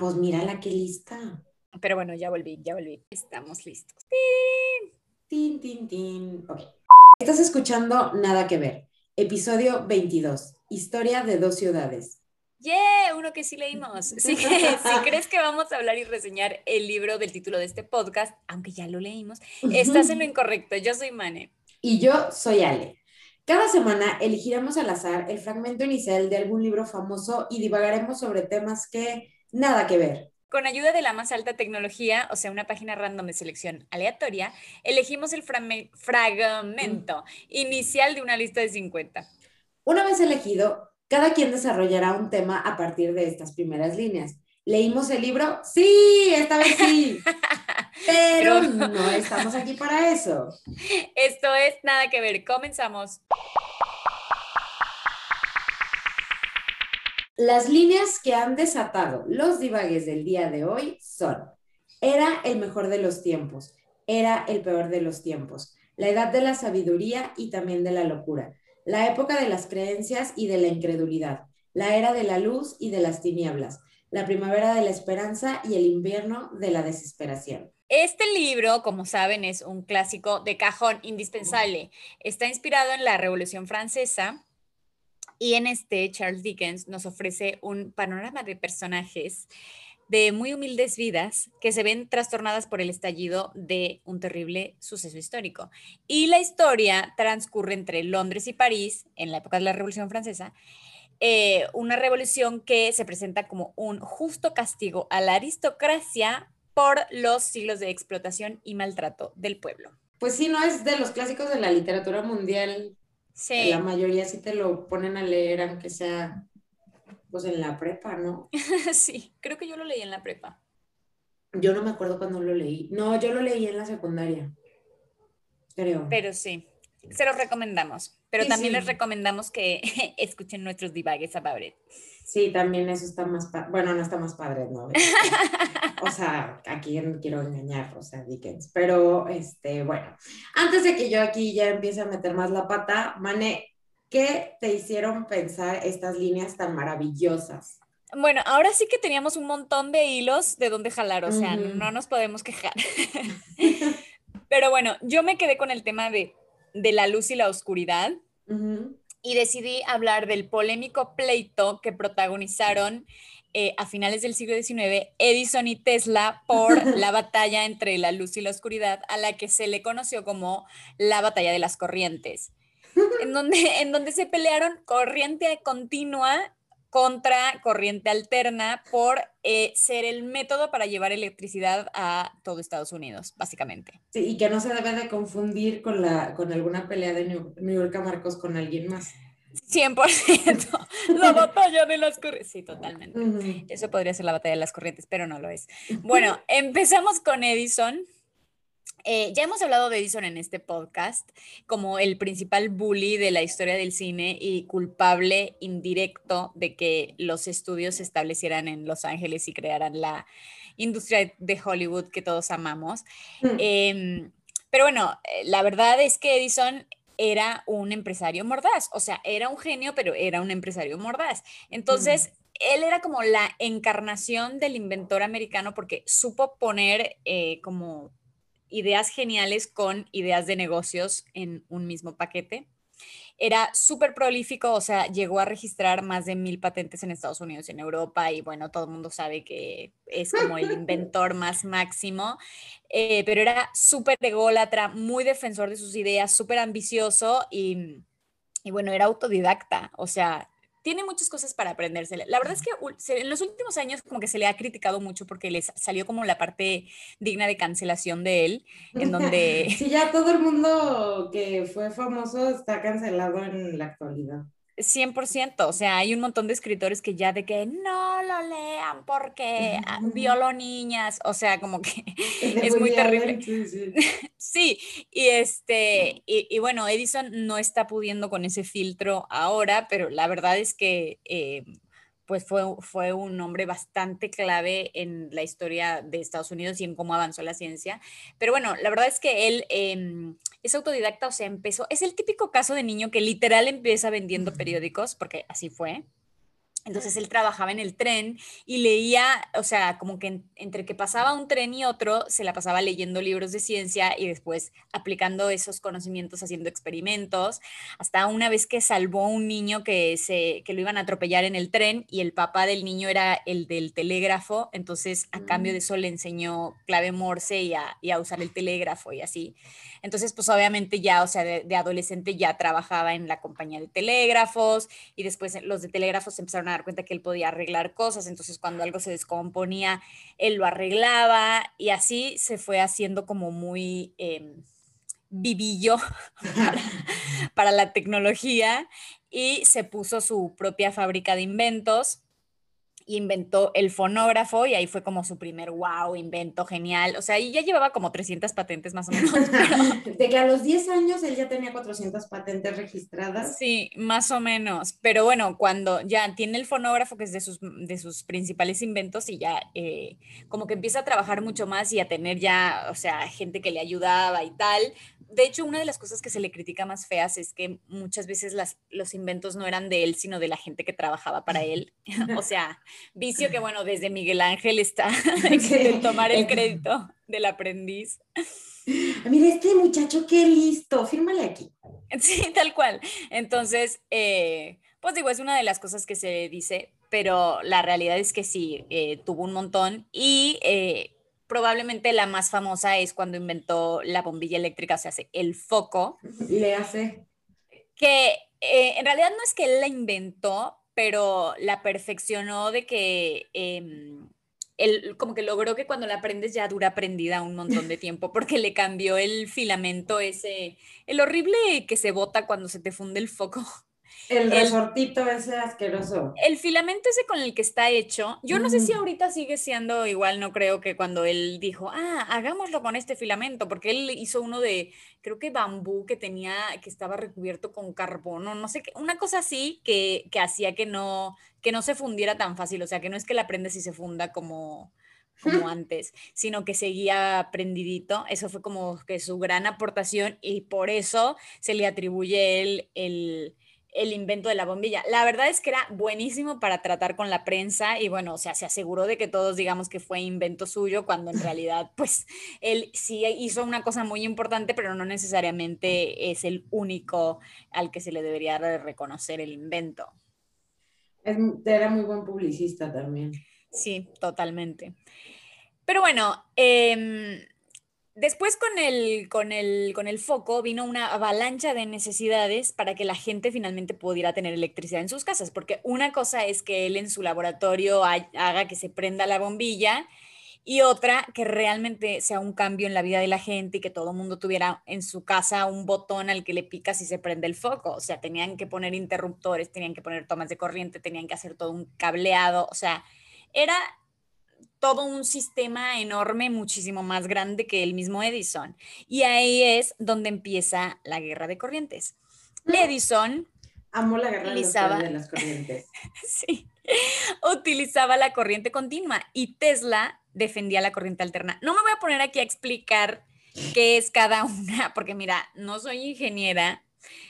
pues mírala qué lista. Pero bueno, ya volví, ya volví. Estamos listos. Tin, tin, tin. Ok. Estás escuchando Nada que ver. Episodio 22. Historia de dos ciudades. ¡Yeah! Uno que sí leímos. Sí, si crees que vamos a hablar y reseñar el libro del título de este podcast, aunque ya lo leímos, estás en lo incorrecto. Yo soy Mane. Y yo soy Ale. Cada semana elegiremos al azar el fragmento inicial de algún libro famoso y divagaremos sobre temas que nada que ver. Con ayuda de la más alta tecnología, o sea, una página random de selección aleatoria, elegimos el fragmento inicial de una lista de 50. Una vez elegido, cada quien desarrollará un tema a partir de estas primeras líneas. ¿Leímos el libro? Sí, esta vez sí. Pero no estamos aquí para eso. Esto es nada que ver. Comenzamos. Las líneas que han desatado los divagues del día de hoy son, era el mejor de los tiempos, era el peor de los tiempos, la edad de la sabiduría y también de la locura, la época de las creencias y de la incredulidad, la era de la luz y de las tinieblas, la primavera de la esperanza y el invierno de la desesperación. Este libro, como saben, es un clásico de cajón indispensable. Está inspirado en la Revolución Francesa y en este Charles Dickens nos ofrece un panorama de personajes de muy humildes vidas que se ven trastornadas por el estallido de un terrible suceso histórico. Y la historia transcurre entre Londres y París en la época de la Revolución Francesa, eh, una revolución que se presenta como un justo castigo a la aristocracia por los siglos de explotación y maltrato del pueblo. Pues sí, no es de los clásicos de la literatura mundial. Sí. La mayoría sí te lo ponen a leer, aunque sea pues en la prepa, ¿no? sí, creo que yo lo leí en la prepa. Yo no me acuerdo cuando lo leí. No, yo lo leí en la secundaria. Creo. Pero sí, se los recomendamos. Pero también les recomendamos que escuchen nuestros divagues about it. Sí, también eso está más padre. Bueno, no está más padre, ¿no? o sea, aquí no quiero engañar, o sea, Dickens. Pero, este, bueno, antes de que yo aquí ya empiece a meter más la pata, Mane, ¿Qué te hicieron pensar estas líneas tan maravillosas? Bueno, ahora sí que teníamos un montón de hilos de dónde jalar, o sea, no nos podemos quejar. Pero bueno, yo me quedé con el tema de, la luz y la oscuridad. Y decidí hablar del polémico pleito que protagonizaron eh, a finales del siglo XIX Edison y Tesla por la batalla entre la luz y la oscuridad, a la que se le conoció como la batalla de las corrientes en donde, en donde se pelearon corriente continua contra corriente alterna por eh, ser el método para llevar electricidad a todo Estados Unidos, básicamente. Sí, y que no se debe de confundir con, la, con alguna pelea de New, York a Marcos con alguien más. 100%. La batalla de las corrientes. Sí, totalmente. Eso podría ser la batalla de las corrientes, pero no lo es. Bueno, empezamos con Edison eh, ya hemos hablado de Edison en este podcast como el principal bully de la historia del cine y culpable indirecto de que los estudios se establecieran en Los Ángeles y crearan la industria de Hollywood que todos amamos. Mm. Em, pero bueno, eh, la verdad es que Edison era un empresario mordaz, o sea, era un genio, pero era un empresario mordaz. Entonces, él era como la encarnación del inventor americano porque supo poner eh, como ideas geniales con ideas de negocios en un mismo paquete. Era súper prolífico, o sea, llegó a registrar más de mil patentes en Estados Unidos y en Europa y bueno, todo el mundo sabe que es como el inventor más máximo, eh, pero era súper ególatra, muy defensor de sus ideas, súper ambicioso y, y bueno, era autodidacta, o sea, tiene muchas cosas para aprenderse. La verdad es que en los últimos años como que se le ha criticado mucho porque les salió como la parte digna de cancelación de él, en donde... Sí, ya todo el mundo que fue famoso está cancelado en la actualidad. 100%, o sea, hay un montón de escritores que ya de que no lo lean porque violó niñas, o sea, como que es muy terrible. Sí, y este, y, bueno, Edison no está pudiendo con ese filtro ahora, pero la verdad es que eh, pues fue, fue un hombre bastante clave en la historia de Estados Unidos y en cómo avanzó la ciencia. Pero bueno, la verdad es que él em, es autodidacta, o sea, empezó, es el típico caso de niño que literal empieza vendiendo periódicos, porque así fue. Entonces él trabajaba en el tren y leía, o sea, como que entre que pasaba un tren y otro, se la pasaba leyendo libros de ciencia y después aplicando esos conocimientos, haciendo experimentos, hasta una vez que salvó a un niño que, se, que lo iban a atropellar en el tren y el papá del niño era el del telégrafo, entonces a cambio de mm. eso le enseñó clave Morse y a, y a usar el telégrafo y así. Entonces, pues obviamente ya, o sea, de, adolescente ya trabajaba en la compañía de telégrafos y después los de telégrafos empezaron a cuenta que él podía arreglar cosas, entonces cuando algo se descomponía, él lo arreglaba y así se fue haciendo como muy... Em, vivillo para, la tecnología y se puso su propia fábrica de inventos inventó el fonógrafo y ahí fue como su primer wow, invento genial. O sea, y ya llevaba como 300 patentes más o menos. De que a los 10 años él ya tenía 400 patentes registradas. Sí, más o menos. Pero bueno, cuando ya tiene el fonógrafo, que es de sus, de sus principales inventos, y ya eh, como que empieza a trabajar mucho más y a tener ya, o sea, gente que le ayudaba y tal, de hecho, una de las cosas que se le critica más feas es que muchas veces las, los inventos no eran de él, sino de la gente que trabajaba para él. o sea, vicio que, bueno, desde Miguel Ángel está de tomar el crédito del aprendiz. Mira, este muchacho, qué listo, fírmale aquí. Sí, tal cual. Entonces, eh, pues digo, es una de las cosas que se dice, pero la realidad es que sí, eh, tuvo un montón y... Eh, probablemente la más famosa es cuando inventó la bombilla eléctrica, o sea, hace el foco. Le hace. Que eh, en realidad no es que él la inventó, pero la perfeccionó de que él em, como que logró que cuando la prendes ya dura prendida un montón de tiempo, porque le cambió el filamento ese, el horrible que se bota cuando se te funde el foco. El resortito ese asqueroso. El filamento ese con el que está hecho, yo no sé si ahorita sigue siendo igual, no creo que cuando él dijo, ah, hagámoslo con este filamento, porque él hizo uno de, creo que bambú que tenía, que estaba recubierto con carbono, no sé qué, una cosa así que, que hacía que no, que no se fundiera tan fácil, o sea, que no es que la prendes y se funda como, como antes, sino que seguía prendidito. Eso fue como que su gran aportación y por eso se le atribuye él el, el invento de la bombilla. La verdad es que era buenísimo para tratar con la prensa y bueno, o sea, se aseguró de que todos digamos que fue invento suyo cuando en realidad pues él sí hizo una cosa muy importante, pero no necesariamente es el único al que se le debería reconocer el invento. era muy buen publicista también. Sí, totalmente. Pero bueno, eh, Después con el, con, el, con el foco vino una avalancha de necesidades para que la gente finalmente pudiera tener electricidad en sus casas, porque una cosa es que él en su laboratorio haga que se prenda la bombilla y otra que realmente sea un cambio en la vida de la gente y que todo el mundo tuviera en su casa un botón al que le picas y se prende el foco. O sea, tenían que poner interruptores, tenían que poner tomas de corriente, tenían que hacer todo un cableado, o sea, era todo un sistema enorme, muchísimo más grande que el mismo Edison. Y ahí es donde empieza la guerra de corrientes. Mm. Edison... Amo la guerra de las corrientes. sí, utilizaba la corriente continua y Tesla defendía la corriente alterna. No me voy a poner aquí a explicar qué es cada una, porque mira, no soy ingeniera,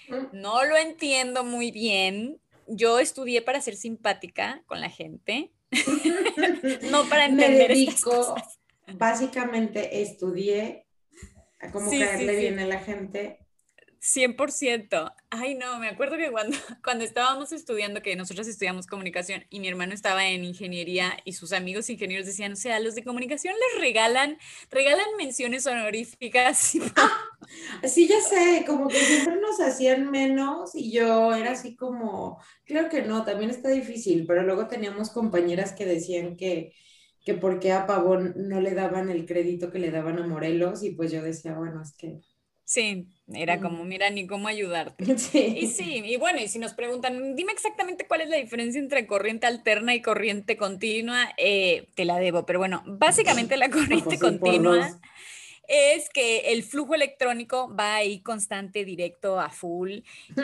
mm. no lo entiendo muy bien. Yo estudié para ser simpática con la gente no para entender. Me dedico, básicamente estudié a cómo caerle bien a la gente 100%. Ay, no, me acuerdo que cuando, cuando estábamos estudiando, que nosotros estudiamos comunicación y mi hermano estaba en ingeniería y sus amigos ingenieros decían, o sea, los de comunicación les regalan, regalan menciones honoríficas. Sí, ya sé, como que siempre nos hacían menos y yo era así como, creo que no, también está difícil, pero luego teníamos compañeras que decían que, que porque a Pavón no le daban el crédito que le daban a Morelos y pues yo decía, bueno, es que Sí, era como, mira, ni cómo ayudarte. Y sí, y bueno, y si nos preguntan, dime exactamente cuál es la diferencia entre corriente alterna y corriente continua, eh, te la debo, pero bueno, básicamente la corriente continua es que el flujo electrónico va ahí constante, directo, a full,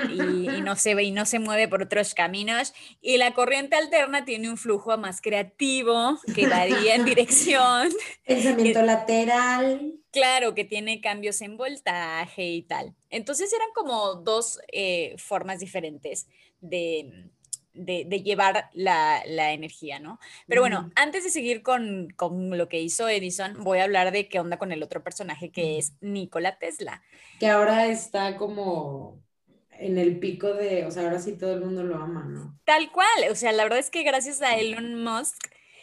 y, no se ve y no se mueve por otros caminos. Y la corriente alterna tiene un flujo más creativo, que varía en dirección. Pensamiento lateral. Claro, que tiene cambios en voltaje y tal. Entonces eran como dos eh, formas diferentes de, de, llevar la, energía, ¿no? Pero bueno, antes de seguir con, lo que hizo Edison, voy a hablar de qué onda con el otro personaje que es Nikola Tesla. Que ahora está como en el pico de, o sea, ahora sí todo el mundo lo ama, ¿no? Tal cual, o sea, la verdad es que gracias a Elon Musk,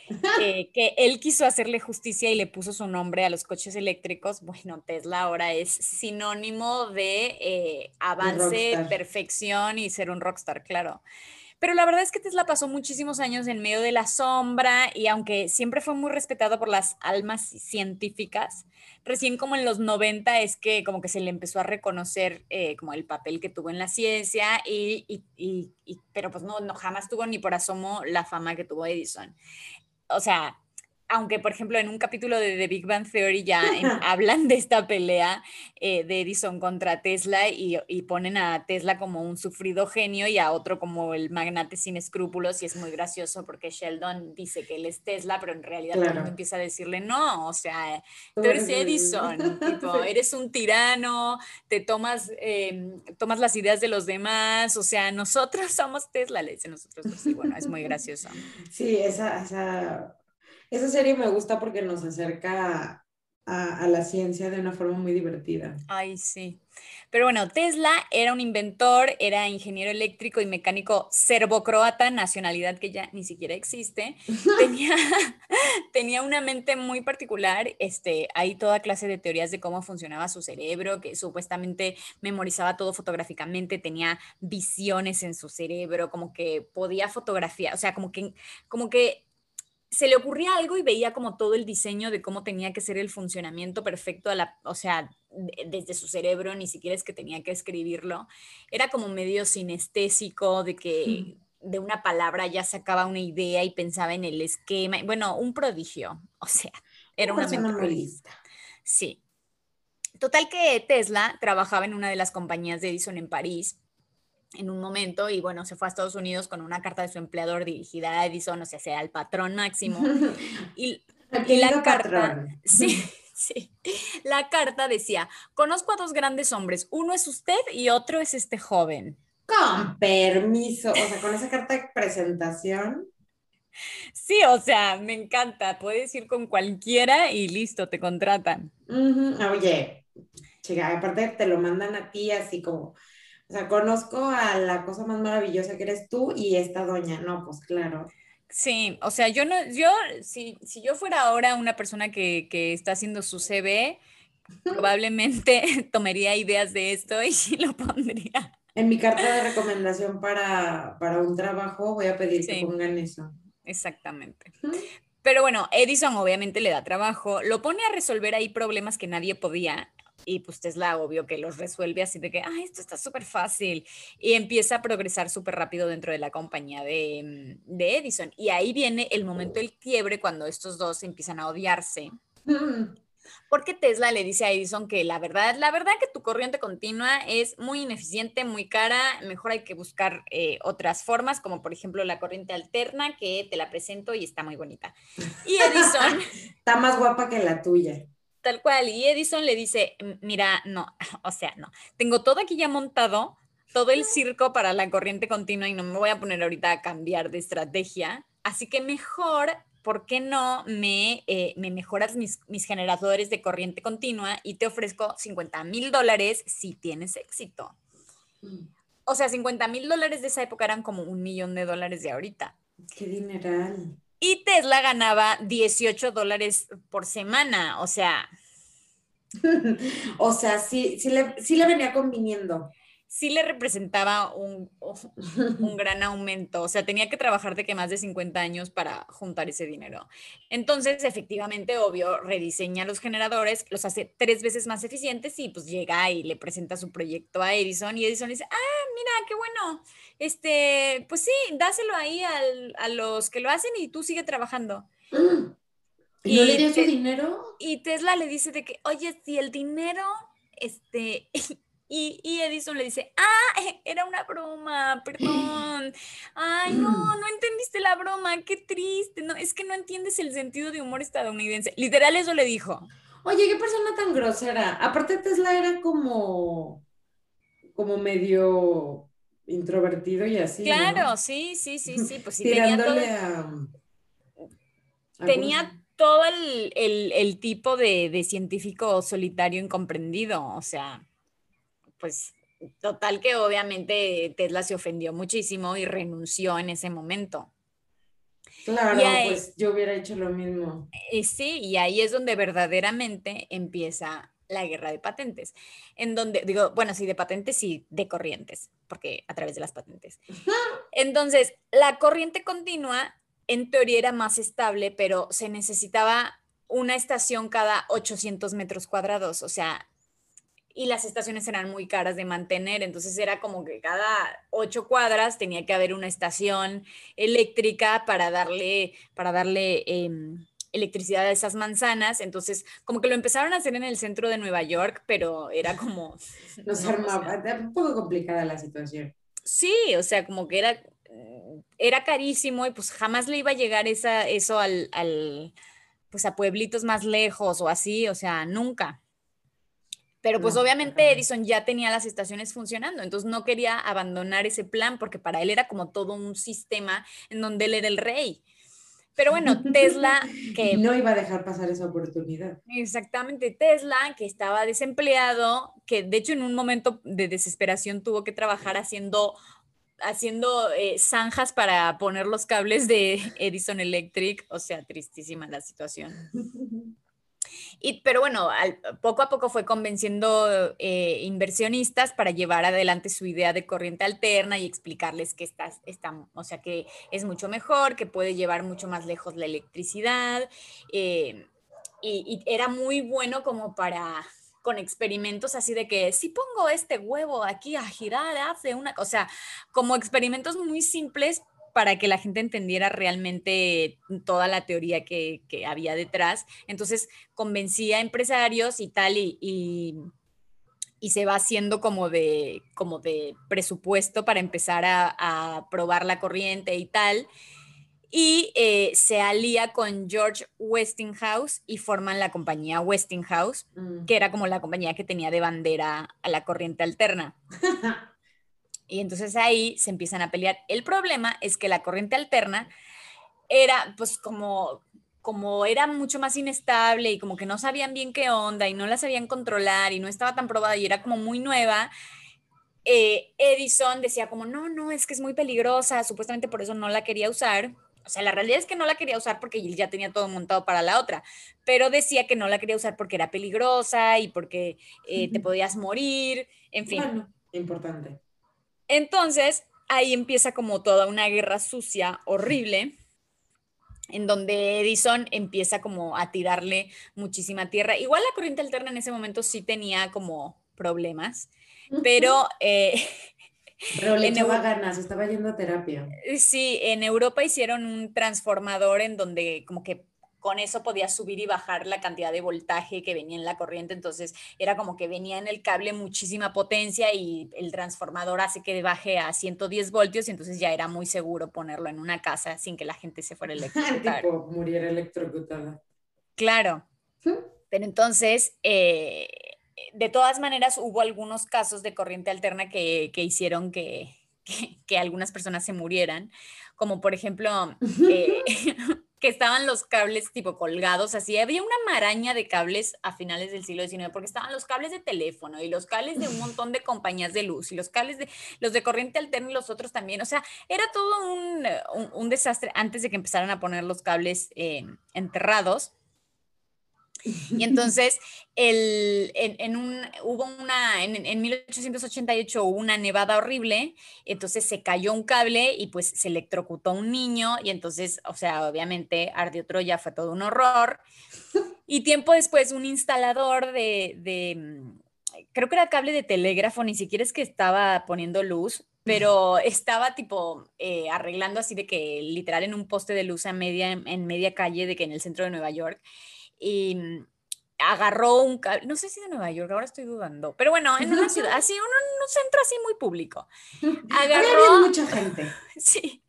que él quiso hacerle justicia y le puso su nombre a los coches eléctricos, bueno, Tesla ahora es sinónimo de eh, avance, perfección y ser un rockstar, claro. Pero la verdad es que Tesla pasó muchísimos años en medio de la sombra y aunque siempre fue muy respetado por las almas científicas, recién como en los 90 es que como que se le empezó a reconocer eh, como el papel que tuvo en la ciencia y, pero pues no, no jamás tuvo ni por asomo la fama que tuvo Edison. O sea, aunque por ejemplo en un capítulo de The Big Bang Theory ya hablan de esta pelea eh, de Edison contra Tesla y, ponen a Tesla como un sufrido genio y a otro como el magnate sin escrúpulos y es muy gracioso porque Sheldon dice que él es Tesla, pero en realidad todo el mundo empieza a decirle no, o sea, tú eres Edison, eres un tirano, te tomas, em, tomas las ideas de los demás, o sea, nosotros somos Tesla, le dicen nosotros, pues, bueno, es muy gracioso. Sí, esa, esa esa serie me gusta porque nos acerca a, la ciencia de una forma muy divertida. Ay, sí. Pero bueno, Tesla era un inventor, era ingeniero eléctrico y mecánico serbocroata, nacionalidad que ya ni siquiera existe. tenía, tenía una mente muy particular, este, hay toda clase de teorías de cómo funcionaba su cerebro, que supuestamente memorizaba todo fotográficamente, tenía visiones en su cerebro, como que podía fotografiar, o sea, como que, como que se le ocurría algo y veía como todo el diseño de cómo tenía que ser el funcionamiento perfecto, a la, o sea, desde su cerebro, ni siquiera es que tenía que escribirlo. Era como medio sinestésico, de que de una palabra ya sacaba una idea y pensaba en el esquema. Bueno, un prodigio, o sea, era una mente Sí. Total que Tesla trabajaba en una de las compañías de Edison en París en un momento y bueno, se fue a Estados Unidos con una carta de su empleador dirigida a Edison, o sea, sea al patrón máximo. Y, la carta, sí, sí, la carta decía, conozco a dos grandes hombres, uno es usted y otro es este joven. Con permiso, o sea, con esa carta de presentación. Sí, o sea, me encanta, puedes ir con cualquiera y listo, te contratan. Oye, chica, aparte te lo mandan a ti así como o sea, conozco a la cosa más maravillosa que eres tú y esta doña. No, pues claro. Sí, o sea, yo no, yo, si, si yo fuera ahora una persona que, que está haciendo su CV, probablemente tomaría ideas de esto y lo pondría. En mi carta de recomendación para, para un trabajo voy a pedir que pongan eso. Exactamente. Pero bueno, Edison obviamente le da trabajo, lo pone a resolver ahí problemas que nadie podía y pues Tesla obvio que los resuelve así de que, ah, esto está súper fácil. Y empieza a progresar súper rápido dentro de la compañía de, mm, de, Edison. Y ahí viene el momento del quiebre cuando estos dos empiezan a odiarse. Mm. Porque Tesla le dice a Edison que la verdad, la verdad que tu corriente continua es muy ineficiente, muy cara, mejor hay que buscar eh, otras formas, como por ejemplo la corriente alterna, que te la presento y está muy bonita. Y Edison... está más guapa que la tuya. Tal cual. Y Edison le dice, mira, no, o sea, no, tengo todo aquí ya montado, todo el circo para la corriente continua y no me voy a poner ahorita a cambiar de estrategia. Así que mejor, ¿por qué no me, eh, me mejoras mis, mis, generadores de corriente continua y te ofrezco 50 mil dólares si tienes éxito? Mm. O sea, 50 mil dólares de esa época eran como un millón de dólares de ahorita. Qué dineral. Y Tesla ganaba 18 dólares por semana, o sea. o sea, sí, sí le, sí le venía conviniendo sí le representaba un, un, gran aumento, o sea, tenía que trabajar de que más de 50 años para juntar ese dinero. Entonces, efectivamente, obvio, rediseña los generadores, los hace tres veces más eficientes y pues llega y le presenta su proyecto a Edison y Edison dice, ah, mira, qué bueno, este, pues sí, dáselo ahí al, a los que lo hacen y tú sigue trabajando. ¿Y no le dio su dinero? Y Tesla le dice de que, oye, si el dinero, este, Y, Edison le dice, ah, era una broma, perdón. Ay, no, no entendiste la broma, qué triste. No, es que no entiendes el sentido de humor estadounidense. Literal eso le dijo. Oye, qué persona tan grosera. Aparte Tesla era como, como medio introvertido y así. Claro, sí, sí, sí, sí. Pues sí, Tirándole tenía todo, a... Tenía todo el, tipo de, de, científico solitario incomprendido. O sea, pues total que obviamente Tesla se ofendió muchísimo y renunció en ese momento. Claro, pues yo hubiera hecho lo mismo. Eh, sí, y ahí es donde verdaderamente empieza la guerra de patentes, en donde, digo, bueno, sí, de patentes y de corrientes, porque a través de las patentes. Entonces, la corriente continua, en teoría era más estable, pero se necesitaba una estación cada 800 metros cuadrados, o sea, y las estaciones eran muy caras de mantener, entonces era como que cada ocho cuadras tenía que haber una estación eléctrica para darle, para darle em, electricidad a esas manzanas, entonces como que lo empezaron a hacer en el centro de Nueva York, pero era como... no, armaba, un poco complicada la situación. Sí, o sea, como que era, era carísimo y pues jamás le iba a llegar esa, eso al, al, pues a pueblitos más lejos o así, o sea, nunca. Pero pues obviamente Edison ya tenía las estaciones funcionando, entonces no quería abandonar ese plan porque para él era como todo un sistema en donde él era el rey. Pero bueno, Tesla que... no iba a dejar pasar esa oportunidad. Exactamente, Tesla que estaba desempleado, que de hecho en un momento de desesperación tuvo que trabajar haciendo haciendo eh, zanjas para poner los cables de Edison Electric, o sea, tristísima la situación. pero bueno, poco a poco fue convenciendo eh, inversionistas para llevar adelante su idea de corriente alterna y explicarles que está, o sea, que es mucho mejor, que puede llevar mucho más lejos la electricidad. Eh, y, era muy bueno como para con experimentos así de que si pongo este huevo aquí a girar hace una, o sea, como experimentos muy simples para que la gente entendiera realmente toda la teoría que, había detrás. Entonces convencía a empresarios y tal, y, y, se va haciendo como de, como de presupuesto para empezar a, probar la corriente y tal. Y eh, se alía con George Westinghouse y forman la compañía Westinghouse, mm. que era como la compañía que tenía de bandera a la corriente alterna. Y entonces ahí se empiezan a pelear. El problema es que la corriente alterna era pues como como era mucho más inestable y como que no sabían bien qué onda y no la sabían controlar y no estaba tan probada y era como muy nueva, eh, Edison decía como, no, no, es que es muy peligrosa, supuestamente por eso no la quería usar. O sea, la realidad es que no la quería usar porque ya tenía todo montado para la otra, pero decía que no la quería usar porque era peligrosa y porque eh, te podías morir, en fin. Bueno, importante. Entonces, ahí empieza como toda una guerra sucia, horrible, en donde Edison empieza como a tirarle muchísima tierra. Igual la corriente alterna en ese momento sí tenía como problemas, pero... Eh, pero le echaba ganas, estaba yendo a terapia. Sí, en Europa hicieron un transformador en donde como que con eso podía subir y bajar la cantidad de voltaje que venía en la corriente, entonces era como que venía en el cable muchísima potencia y el transformador hace que baje a 110 voltios y entonces ya era muy seguro ponerlo en una casa sin que la gente se fuera electrocutar. tipo, muriera electrocutada. Claro, pero entonces... Eh, de todas maneras, hubo algunos casos de corriente alterna que, hicieron que, que, algunas personas se murieran, como por ejemplo, eh, que estaban los cables tipo colgados, así había una maraña de cables a finales del siglo XIX, porque estaban los cables de teléfono y los cables de un montón de compañías de luz y los cables de los de corriente alterna y los otros también, o sea, era todo un, un, desastre antes de que empezaran a poner los cables eh, enterrados. Y entonces, el, en, un, hubo una, en, en, 1888 hubo una nevada horrible, entonces se cayó un cable y pues se electrocutó un niño y entonces, o sea, obviamente ardió Troya, fue todo un horror. Y tiempo después un instalador de, de mm, creo que era cable de telégrafo, ni siquiera es que estaba poniendo luz, pero estaba tipo eh, arreglando así de que literal en un poste de luz a media, en media calle de que en el centro de Nueva York y mm, agarró un no sé si de Nueva York, ahora estoy dudando, pero bueno, en una ciudad, así, un, un centro así muy público. Agarró. mucha gente. Sí.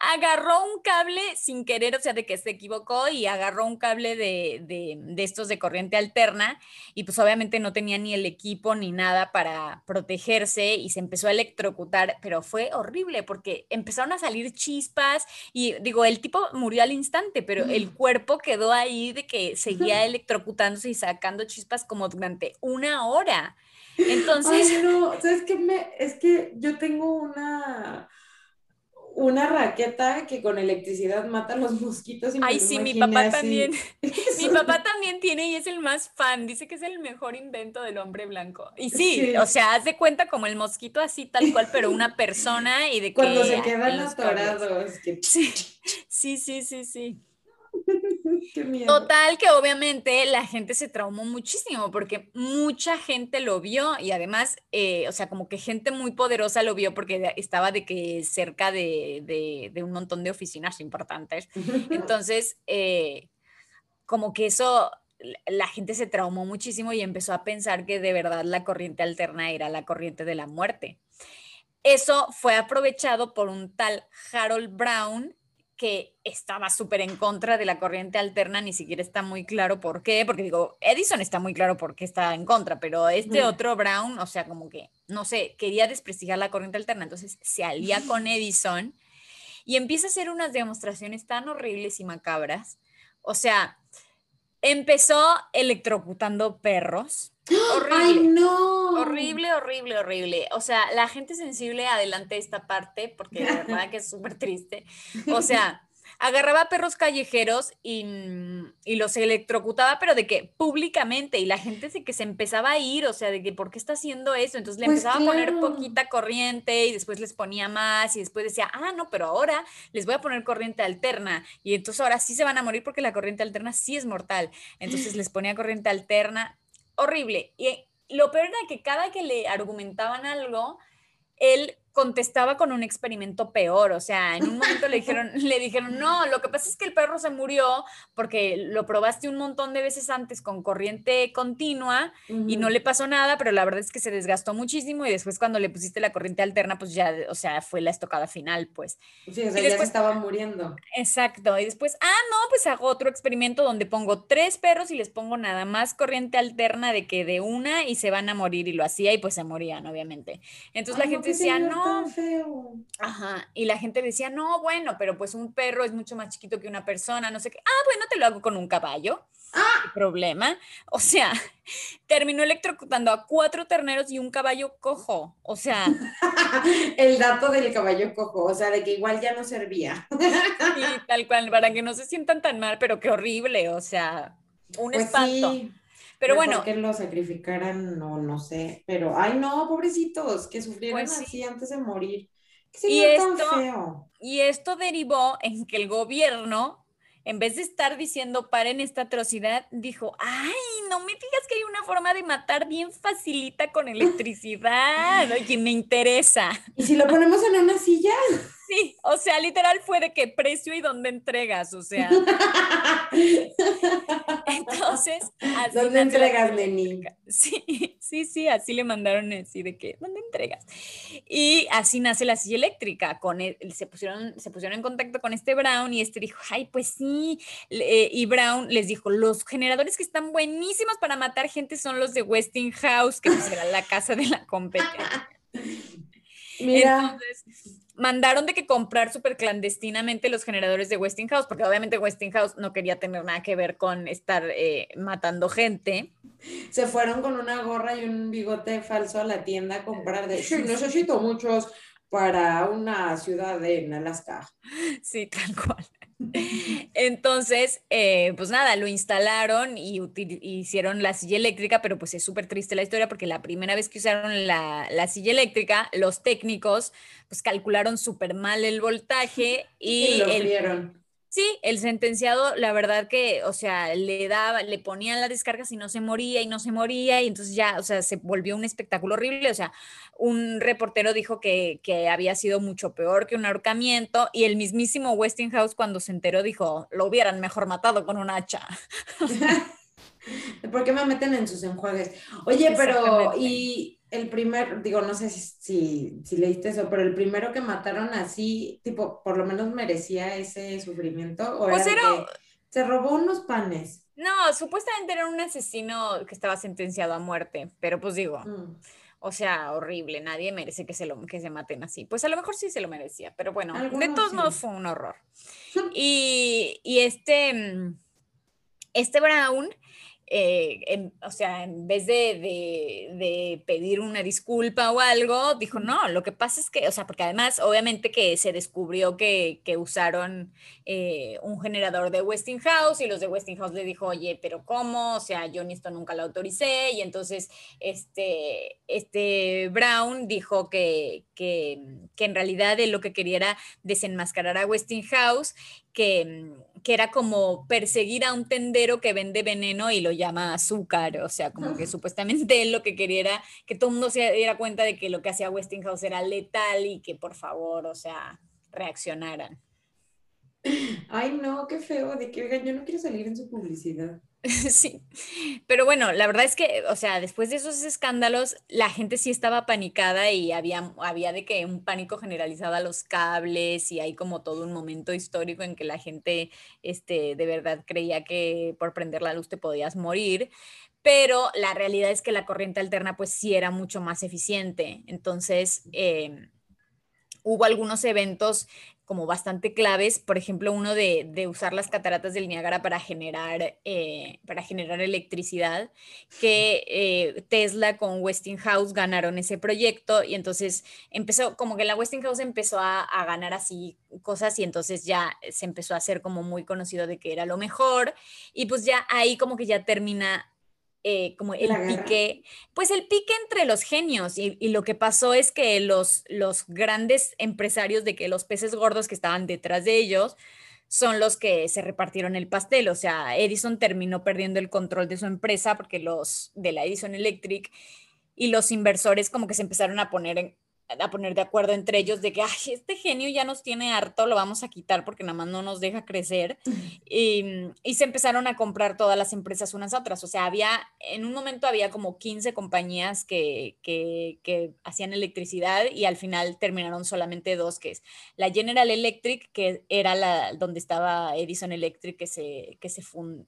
Agarró un cable sin querer, o sea, de que se equivocó y agarró un cable de, de, estos de corriente alterna y pues obviamente no tenía ni el equipo ni nada para protegerse y se empezó a electrocutar, pero fue horrible porque empezaron a salir chispas y digo, el tipo murió al instante, pero el cuerpo quedó ahí de que seguía electrocutándose y sacando chispas como durante una hora. Entonces... Ay, no, ¿sabes qué? Me, es que yo tengo una una raqueta que con electricidad mata los mosquitos. Y Ay, sí, mi papá también. mi papá también tiene y es el más fan. Dice que es el mejor invento del hombre blanco. Y sí, o sea, haz de cuenta como el mosquito así tal cual, pero una persona y de que... Cuando se quedan atorados. Sí, sí, sí, sí, sí. Total que obviamente la gente se traumó muchísimo porque mucha gente lo vio y además, eh, o sea, como que gente muy poderosa lo vio porque estaba de que cerca de, un montón de oficinas importantes. Entonces, eh, como que eso, la gente se traumó muchísimo y empezó a pensar que de verdad la corriente alterna era la corriente de la muerte. Eso fue aprovechado por un tal Harold Brown, que estaba súper en contra de la corriente alterna, ni siquiera está muy claro por qué, porque digo, Edison está muy claro por qué está en contra, pero este otro Brown, o sea, como que, no sé, quería desprestigiar la corriente alterna, entonces se alía con Edison y empieza a hacer unas demostraciones tan horribles y macabras, o sea, empezó electrocutando perros. Horrible. ¡Ay, no! Horrible, horrible, horrible. O sea, la gente sensible, adelante esta parte, porque de verdad que es súper triste. O sea, agarraba perros callejeros y, mm, y, los electrocutaba, pero de que públicamente, y la gente de que se empezaba a ir, o sea, de que ¿por qué está haciendo eso? Entonces le pues empezaba a poner poquita corriente y después les ponía más y después decía, ah, no, pero ahora les voy a poner corriente alterna y entonces ahora sí se van a morir porque la corriente alterna sí es mortal. Entonces les ponía corriente alterna, horrible. Y lo peor era que cada que le argumentaban algo, él contestaba con un experimento peor, o sea, en un momento le dijeron, le dijeron, no, lo que pasa es que el perro se murió porque lo probaste un montón de veces antes con corriente continua y no le pasó nada, pero la verdad es que se desgastó muchísimo y después cuando le pusiste la corriente alterna, pues ya, o sea, fue la estocada final, pues. Sí, o sea, ya se estaba muriendo. Exacto, y después, ah, no, pues hago otro experimento donde pongo tres perros y les pongo nada más corriente alterna de que de una y se van a morir y lo hacía y pues se morían, obviamente. Entonces la gente decía, no, feo. Ajá, y la gente decía, no, bueno, pero pues un perro es mucho más chiquito que una persona, no sé qué. Ah, bueno, te lo hago con un caballo. Ah. problema. O sea, terminó electrocutando a cuatro terneros y un caballo cojo. O sea. El dato del caballo cojo, o sea, de que igual ya no servía. sí, tal cual, para que no se sientan tan mal, pero qué horrible, o sea, un pues espanto. Pero bueno. que lo sacrificaran, no, no sé. Pero, ay, no, pobrecitos, que sufrieron pues así antes de morir. y esto, y esto derivó en que el gobierno en vez de estar diciendo paren esta atrocidad, dijo, ay, no me digas que hay una forma de matar bien facilita con electricidad, oye, me interesa. ¿Y si lo ponemos en una silla? Sí, o sea, literal fue de qué precio y dónde entregas, o sea. Entonces, así ¿dónde entregas, Lenny? Sí, sí, sí, así le mandaron así de que, ¿dónde entregas? Y así nace la silla eléctrica. Con se, pusieron, se pusieron en contacto con este Brown y este dijo, ay, pues sí. Eh, y Brown les dijo, los generadores que están buenísimos para matar gente son los de Westinghouse, que pues era la casa de la competencia. Mira. Entonces, mandaron de que comprar súper clandestinamente los generadores de Westinghouse, porque obviamente Westinghouse no quería tener nada que ver con estar eh, matando gente. Se fueron con una gorra y un bigote falso a la tienda a comprar de, sí, necesito muchos para una ciudad en Alaska. Sí, tal cual. Entonces, eh, pues nada, lo instalaron y hicieron la silla eléctrica, pero pues es súper triste la historia porque la primera vez que usaron la, la silla eléctrica, los técnicos pues calcularon súper mal el voltaje y, lo el, Sí, el sentenciado, la verdad que, o sea, le daba, le ponían la descarga y no se moría y no se moría y entonces ya, o sea, se volvió un espectáculo horrible. O sea, un reportero dijo que, que había sido mucho peor que un ahorcamiento y el mismísimo Westinghouse cuando se enteró dijo, lo hubieran mejor matado con un hacha. ¿Por qué me meten en sus enjuagues? Oye, pero, ¿y el primer, digo, no sé si, si, leíste eso, pero el primero que mataron así, tipo, por lo menos merecía ese sufrimiento. ¿O pues era se robó unos panes. No, supuestamente era un asesino que estaba sentenciado a muerte, pero pues digo, mm. o sea, horrible, nadie merece que se, lo, que se maten así. Pues a lo mejor sí se lo merecía, pero bueno, de todos modos fue un horror. y, y este, este Brown eh, o sea, en vez de, pedir una disculpa o algo, dijo, no, lo que pasa es que, o sea, porque además, obviamente que se descubrió que, usaron eh, un generador de Westinghouse y los de Westinghouse le dijo, oye, pero ¿cómo? O sea, yo ni esto nunca lo autoricé y entonces este, este Brown dijo que, que, que en realidad él lo que quería era desenmascarar a Westinghouse, que que era como perseguir a un tendero que vende veneno y lo llama azúcar, o sea, como que supuestamente él lo que quería era que todo el mundo se diera cuenta de que lo que hacía Westinghouse era letal y que por favor, o sea, reaccionaran. Ay, no, qué feo, de que, yo no quiero salir en su publicidad. Sí, pero bueno, la verdad es que, o sea, después de esos escándalos, la gente sí estaba panicada y había, había de que un pánico generalizado a los cables y hay como todo un momento histórico en que la gente, este, de verdad creía que por prender la luz te podías morir, pero la realidad es que la corriente alterna pues sí era mucho más eficiente. Entonces, em, hubo algunos eventos como bastante claves, por ejemplo, uno de, usar las cataratas del Niágara para generar, eh, para generar electricidad, que eh, Tesla con Westinghouse ganaron ese proyecto y entonces empezó, como que la Westinghouse empezó a, a, ganar así cosas y entonces ya se empezó a hacer como muy conocido de que era lo mejor y pues ya ahí como que ya termina eh, como el pique, pues el pique entre los genios y, lo que pasó es que los, los grandes empresarios de que los peces gordos que estaban detrás de ellos son los que se repartieron el pastel, o sea, Edison terminó perdiendo el control de su empresa porque los de la Edison Electric y los inversores como que se empezaron a poner en, a poner de acuerdo entre ellos de que, ay, este genio ya nos tiene harto, lo vamos a quitar porque nada más no nos deja crecer. Y, y, se empezaron a comprar todas las empresas unas a otras. O sea, había, en un momento había como 15 compañías que, que, que hacían electricidad y al final terminaron solamente dos, que es la General Electric, que era la donde estaba Edison Electric, que se, que se,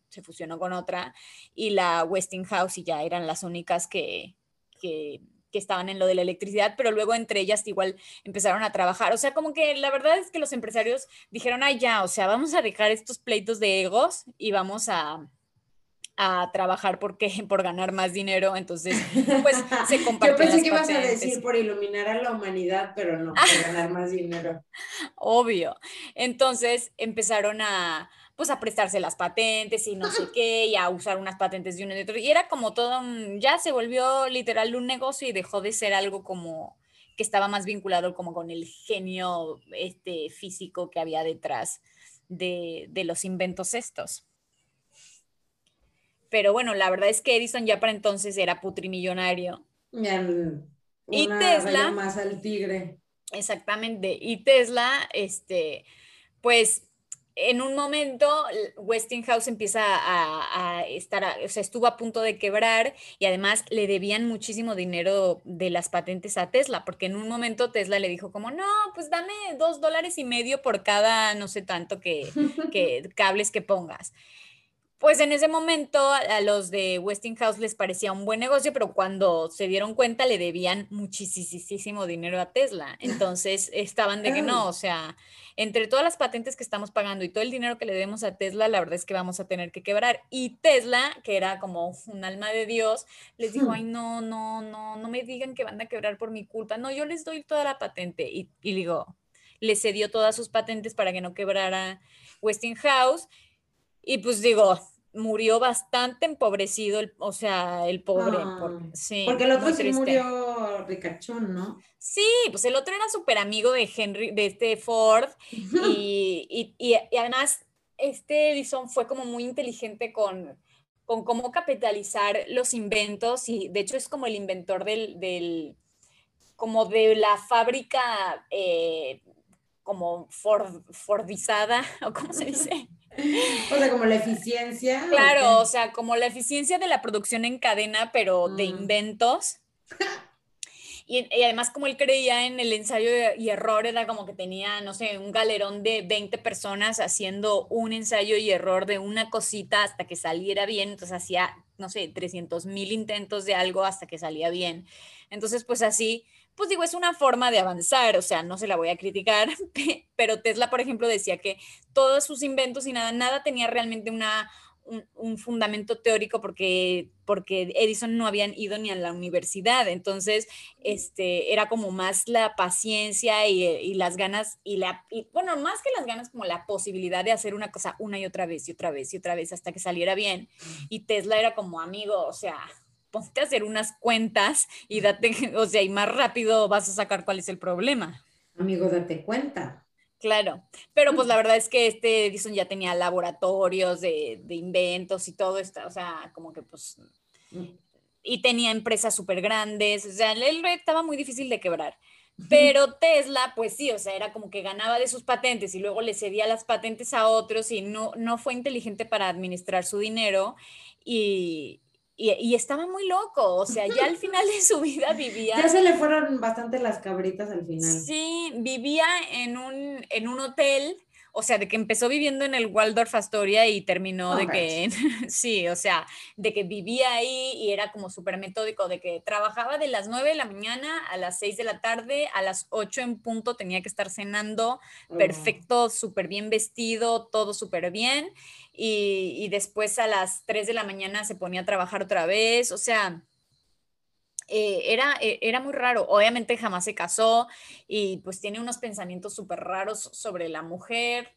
se fusionó con otra, y la Westinghouse, y ya eran las únicas que, que que estaban en lo de la electricidad, pero luego entre ellas igual empezaron a trabajar. O sea, como que la verdad es que los empresarios dijeron, ay, ya, o sea, vamos a dejar estos pleitos de egos y vamos a, a trabajar porque, por ganar más dinero, entonces pues se comparten Yo pensé que ibas a decir por iluminar a la humanidad, pero no, por ganar más dinero. Obvio. Entonces empezaron a, pues a prestarse las patentes y no sé qué, y a usar unas patentes de uno y de otro. Y era como todo, ya se volvió literal un negocio y dejó de ser algo como que estaba más vinculado como con el genio este, físico que había detrás de, los inventos estos. Pero bueno, la verdad es que Edison ya para entonces era putrimillonario. y Tesla. Más al tigre. Exactamente. Y Tesla, este, pues en un momento Westinghouse empieza a, estar, o sea, estuvo a punto de quebrar y además le debían muchísimo dinero de las patentes a Tesla, porque en un momento Tesla le dijo como, no, pues dame dos dólares y medio por cada, no sé tanto, que, que cables que pongas. Pues en ese momento a los de Westinghouse les parecía un buen negocio, pero cuando se dieron cuenta le debían muchísimo dinero a Tesla. Entonces estaban de que no, o sea, entre todas las patentes que estamos pagando y todo el dinero que le debemos a Tesla, la verdad es que vamos a tener que quebrar. Y Tesla, que era como un alma de Dios, les dijo, ay, no, no, no, no me digan que van a quebrar por mi culpa. No, yo les doy toda la patente. Y, y digo, le cedió todas sus patentes para que no quebrara Westinghouse y pues digo, murió bastante empobrecido, el, o sea, el pobre. Ah, sí, porque el otro sí murió ricachón, ¿no? Sí, pues el otro era súper amigo de Henry, de este Ford, y, y, y, además este Edison fue como muy inteligente con, con cómo capitalizar los inventos, y de hecho es como el inventor del, del como de la fábrica eh, como Fordizada, o cómo se dice. O sea, como la eficiencia. Claro, o, sea, como la eficiencia de la producción en cadena, pero de mm. inventos. Y, además como él creía en el ensayo y error, era como que tenía, no sé, un galerón de 20 personas haciendo un ensayo y error de una cosita hasta que saliera bien, entonces hacía, no sé, 300 mil intentos de algo hasta que salía bien. Entonces, pues así, pues digo, es una forma de avanzar, o sea, no se la voy a criticar, pero Tesla, por ejemplo, decía que todos sus inventos y nada, nada tenía realmente una un, fundamento teórico porque, porque Edison no habían ido ni a la universidad, entonces este, era como más la paciencia y, las ganas, y la, bueno, más que las ganas, como la posibilidad de hacer una cosa una y otra vez y otra vez y otra vez hasta que saliera bien. Y Tesla era como amigo, o sea, ponte a hacer unas cuentas y date, o sea, y más rápido vas a sacar cuál es el problema. Amigo, date cuenta. Claro, pero pues la verdad es que este Edison ya tenía laboratorios de, inventos y todo esto, o sea, como que pues, y tenía empresas súper grandes, o sea, él estaba muy difícil de quebrar. Pero Tesla, pues sí, o sea, era como que ganaba de sus patentes y luego le cedía las patentes a otros y no, no fue inteligente para administrar su dinero y, y, estaba muy loco, o sea, ya al final de su vida vivía... Ya se le fueron bastante las cabritas al final. Sí, vivía en un, en un hotel o sea, de que empezó viviendo en el Waldorf Astoria y terminó de que, sí, o sea, de que vivía ahí y era como súper metódico, de que trabajaba de las 9 de la mañana a las 6 de la tarde, a las 8 en punto tenía que estar cenando, perfecto, súper bien vestido, todo súper bien, y, después a las 3 de la mañana se ponía a trabajar otra vez, o sea, eh, era, eh, era muy raro. Obviamente jamás se casó y pues tiene unos pensamientos súper raros sobre la mujer.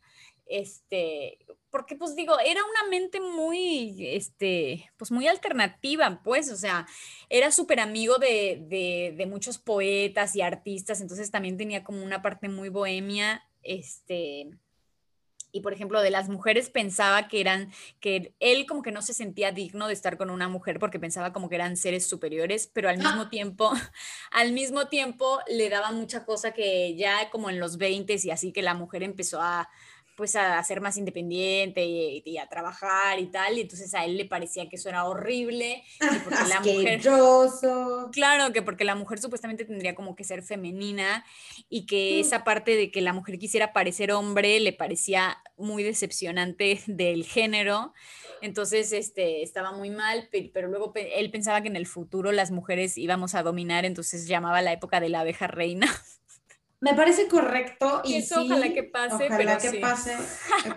Este, porque pues digo, era una mente muy, este, pues muy alternativa, pues, o sea, era súper amigo de, de, de muchos poetas y artistas, entonces también tenía como una parte muy bohemia, este, y por ejemplo de las mujeres pensaba que eran que él como que no se sentía digno de estar con una mujer porque pensaba como que eran seres superiores pero al mismo ah. tiempo al mismo tiempo le daba mucha cosa que ya como en los 20 y así que la mujer empezó a pues a ser más independiente y, a trabajar y tal, y entonces a él le parecía que eso era horrible, porque la mujer, claro, que porque la mujer supuestamente tendría como que ser femenina y que mm. esa parte de que la mujer quisiera parecer hombre le parecía muy decepcionante del género, entonces este, estaba muy mal, pero luego él pensaba que en el futuro las mujeres íbamos a dominar, entonces llamaba la época de la abeja reina. Me parece correcto y, eso ojalá que pase, ojalá que pase,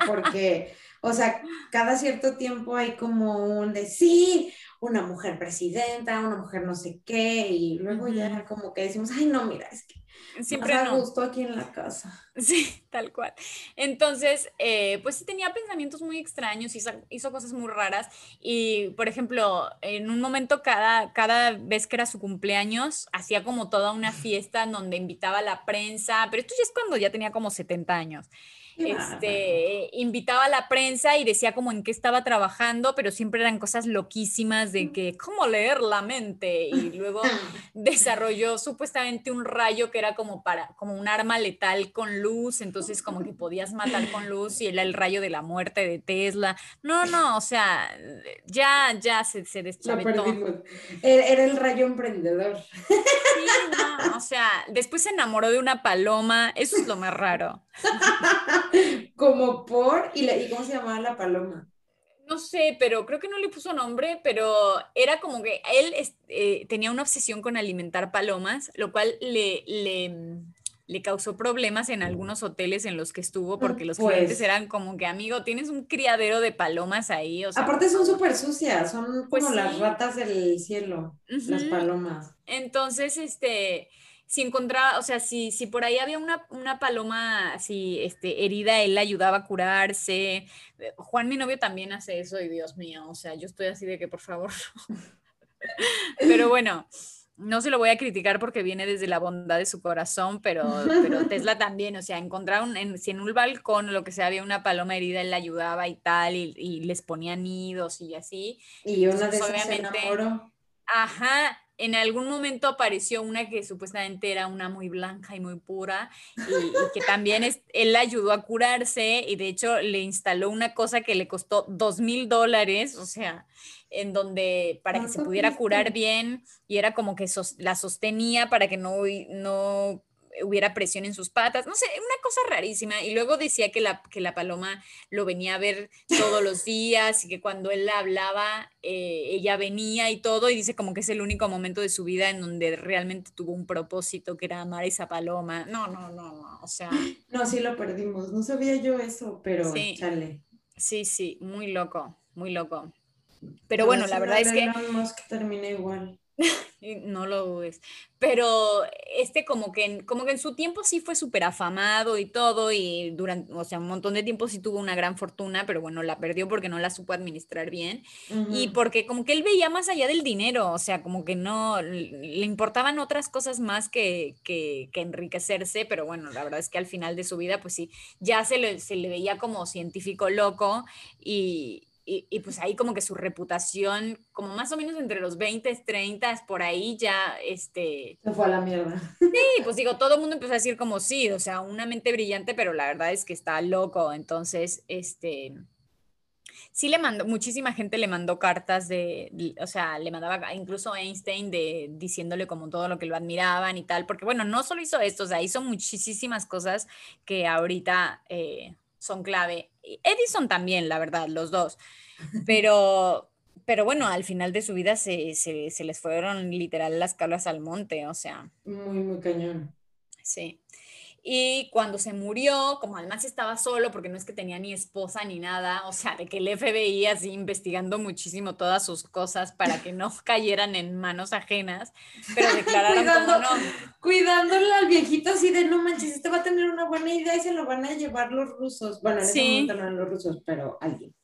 porque, o sea, cada cierto tiempo hay como un de sí, una mujer presidenta, una mujer no sé qué, y luego ya como que decimos, ay, no, mira, es que siempre me gusto aquí en la casa. Sí, tal cual. Entonces, eh, pues sí tenía pensamientos muy extraños, hizo, hizo, cosas muy raras y, por ejemplo, en un momento cada, cada vez que era su cumpleaños, hacía como toda una fiesta en donde invitaba a la prensa, pero esto ya es cuando ya tenía como 70 años este, invitaba a la prensa y decía como en qué estaba trabajando, pero siempre eran cosas loquísimas de que cómo leer la mente y luego desarrolló supuestamente un rayo que era como para como un arma letal con luz, entonces como que podías matar con luz y era el rayo de la muerte de Tesla. No, no, o sea, ya ya se se Era el rayo emprendedor. Sí, no, o sea, después se enamoró de una paloma, eso es lo más raro. como por, ¿y, ¿y cómo se llamaba la paloma? No sé, pero creo que no le puso nombre, pero era como que él eh, tenía una obsesión con alimentar palomas, lo cual le, le, le, causó problemas en algunos hoteles en los que estuvo, porque los pues. clientes eran como que, amigo, tienes un criadero de palomas ahí. O sea, Aparte son súper sucias, son pues como las ratas del cielo, las palomas. Entonces, este si encontraba, o sea, si, si por ahí había una, una paloma así, este, herida, él la ayudaba a curarse. Eh, Juan, mi novio, también hace eso y Dios mío, o sea, yo estoy así de que por favor. pero bueno, no se lo voy a criticar porque viene desde la bondad de su corazón, pero, pero Tesla también, o sea, encontraron, en, si en un balcón o lo que sea había una paloma herida, él la ayudaba y tal, y, les ponía nidos y así. Y una de esas obviamente, Ajá, en algún momento apareció una que supuestamente era una muy blanca y muy pura y, que también es, él la ayudó a curarse y de hecho le instaló una cosa que le costó dos mil dólares, o sea, en donde para que se pudiera curar bien y era como que la sostenía para que no, no hubiera presión en sus patas, no sé, una cosa rarísima. Y luego decía que la, que la paloma lo venía a ver todos los días y que cuando él la hablaba, eh, ella venía y todo, y dice como que es el único momento de su vida en donde realmente tuvo un propósito, que era amar a esa paloma. No, no, no, no, o sea... No, sí lo perdimos, no sabía yo eso, pero sí, chale. Sí, sí, muy loco, muy loco. Pero bueno, la verdad es que... que termina igual. no lo dudes. Pero este como que, en, como que en su tiempo sí fue súper afamado y todo, y durante, o sea, un montón de tiempo sí tuvo una gran fortuna, pero bueno, la perdió porque no la supo administrar bien. Y porque como que él veía más allá del dinero, o sea, como que no, le importaban otras cosas más que, que, que enriquecerse, pero bueno, la verdad es que al final de su vida, pues sí, ya se le, se le veía como científico loco y y, pues ahí como que su reputación, como más o menos entre los 20, 30, por ahí ya, este... Se fue a la mierda. Sí, pues digo, todo el mundo empezó a decir como sí, o sea, una mente brillante, pero la verdad es que está loco, entonces, este... Sí le mandó, muchísima gente le mandó cartas de, o sea, le mandaba incluso Einstein de diciéndole como todo lo que lo admiraban y tal, porque bueno, no solo hizo esto, o sea, hizo muchísimas cosas que ahorita eh, son clave. Edison también, la verdad, los dos. Pero, pero bueno, al final de su vida se, se, les fueron literal las cabras al monte, o sea. Muy, muy cañón. Sí. Y cuando se murió, como además estaba solo, porque no es que tenía ni esposa ni nada, o sea, de que el FBI así investigando muchísimo todas sus cosas para que no cayeran en manos ajenas, pero declararon como no. Cuidándole al viejito así de no manches, este va a tener una buena idea y se lo van a llevar los rusos. Bueno, en ese momento no eran los rusos, pero alguien.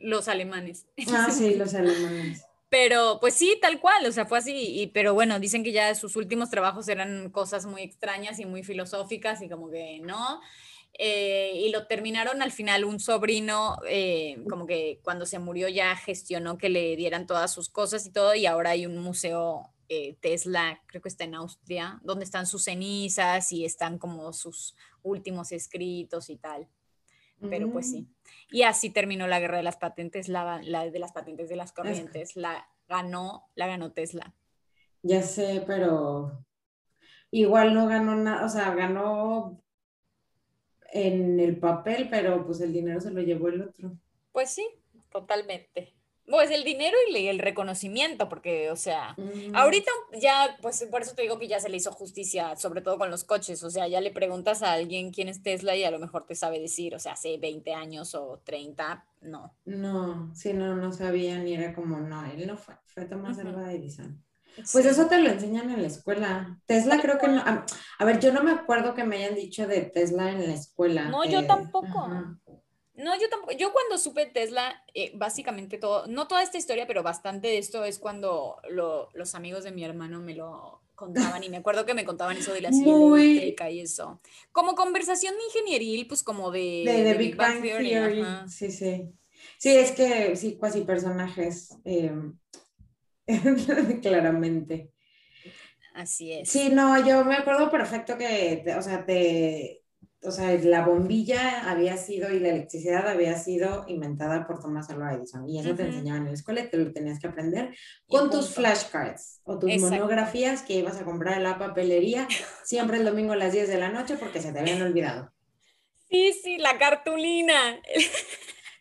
Los alemanes. Ah, sí, los alemanes. Pero pues sí, tal cual, o sea, fue así, y, pero bueno, dicen que ya sus últimos trabajos eran cosas muy extrañas y muy filosóficas y como que no. Eh, y lo terminaron al final un sobrino, eh, como que cuando se murió ya gestionó que le dieran todas sus cosas y todo, y ahora hay un museo eh, Tesla, creo que está en Austria, donde están sus cenizas y están como sus últimos escritos y tal. Pero pues sí. Mm. Y así terminó la guerra de las patentes, la, de las patentes de las corrientes. La ganó, la ganó Tesla. Ya sé, pero igual no ganó nada, o sea, ganó en el papel, pero pues el dinero se lo llevó el otro. Pues sí, totalmente. Pues el dinero y el reconocimiento, porque, o sea, mm. ahorita ya, pues por eso te digo que ya se le hizo justicia, sobre todo con los coches, o sea, ya le preguntas a alguien quién es Tesla y a lo mejor te sabe decir, o sea, hace 20 años o 30, no. No, sí, no, no sabía ni era como, no, él no fue, fue Tomás Alva Edison. Pues eso te lo enseñan en la escuela. Tesla creo que no. A, ver, yo no me acuerdo que me hayan dicho de Tesla en la escuela. No, yo eh, tampoco. No, yo tampoco. Yo cuando supe Tesla, eh, básicamente todo, no toda esta historia, pero bastante de esto es cuando los amigos de mi hermano me lo contaban y me acuerdo que me contaban eso de la silla eléctrica y eso. Como conversación ingenieril, pues como de, de, Big, Bang, Theory. Sí, sí. Sí, es que sí, casi personajes, em, claramente. Así es. Sí, no, yo me acuerdo perfecto que, o sea, te o sea, la bombilla había sido y la electricidad había sido inventada por Thomas Alva Edison. Y eso te enseñaban en la escuela y te lo tenías que aprender con tus flashcards o tus monografías que ibas a comprar en la papelería siempre el domingo a las 10 de la noche porque se te habían olvidado. Sí, sí, la cartulina.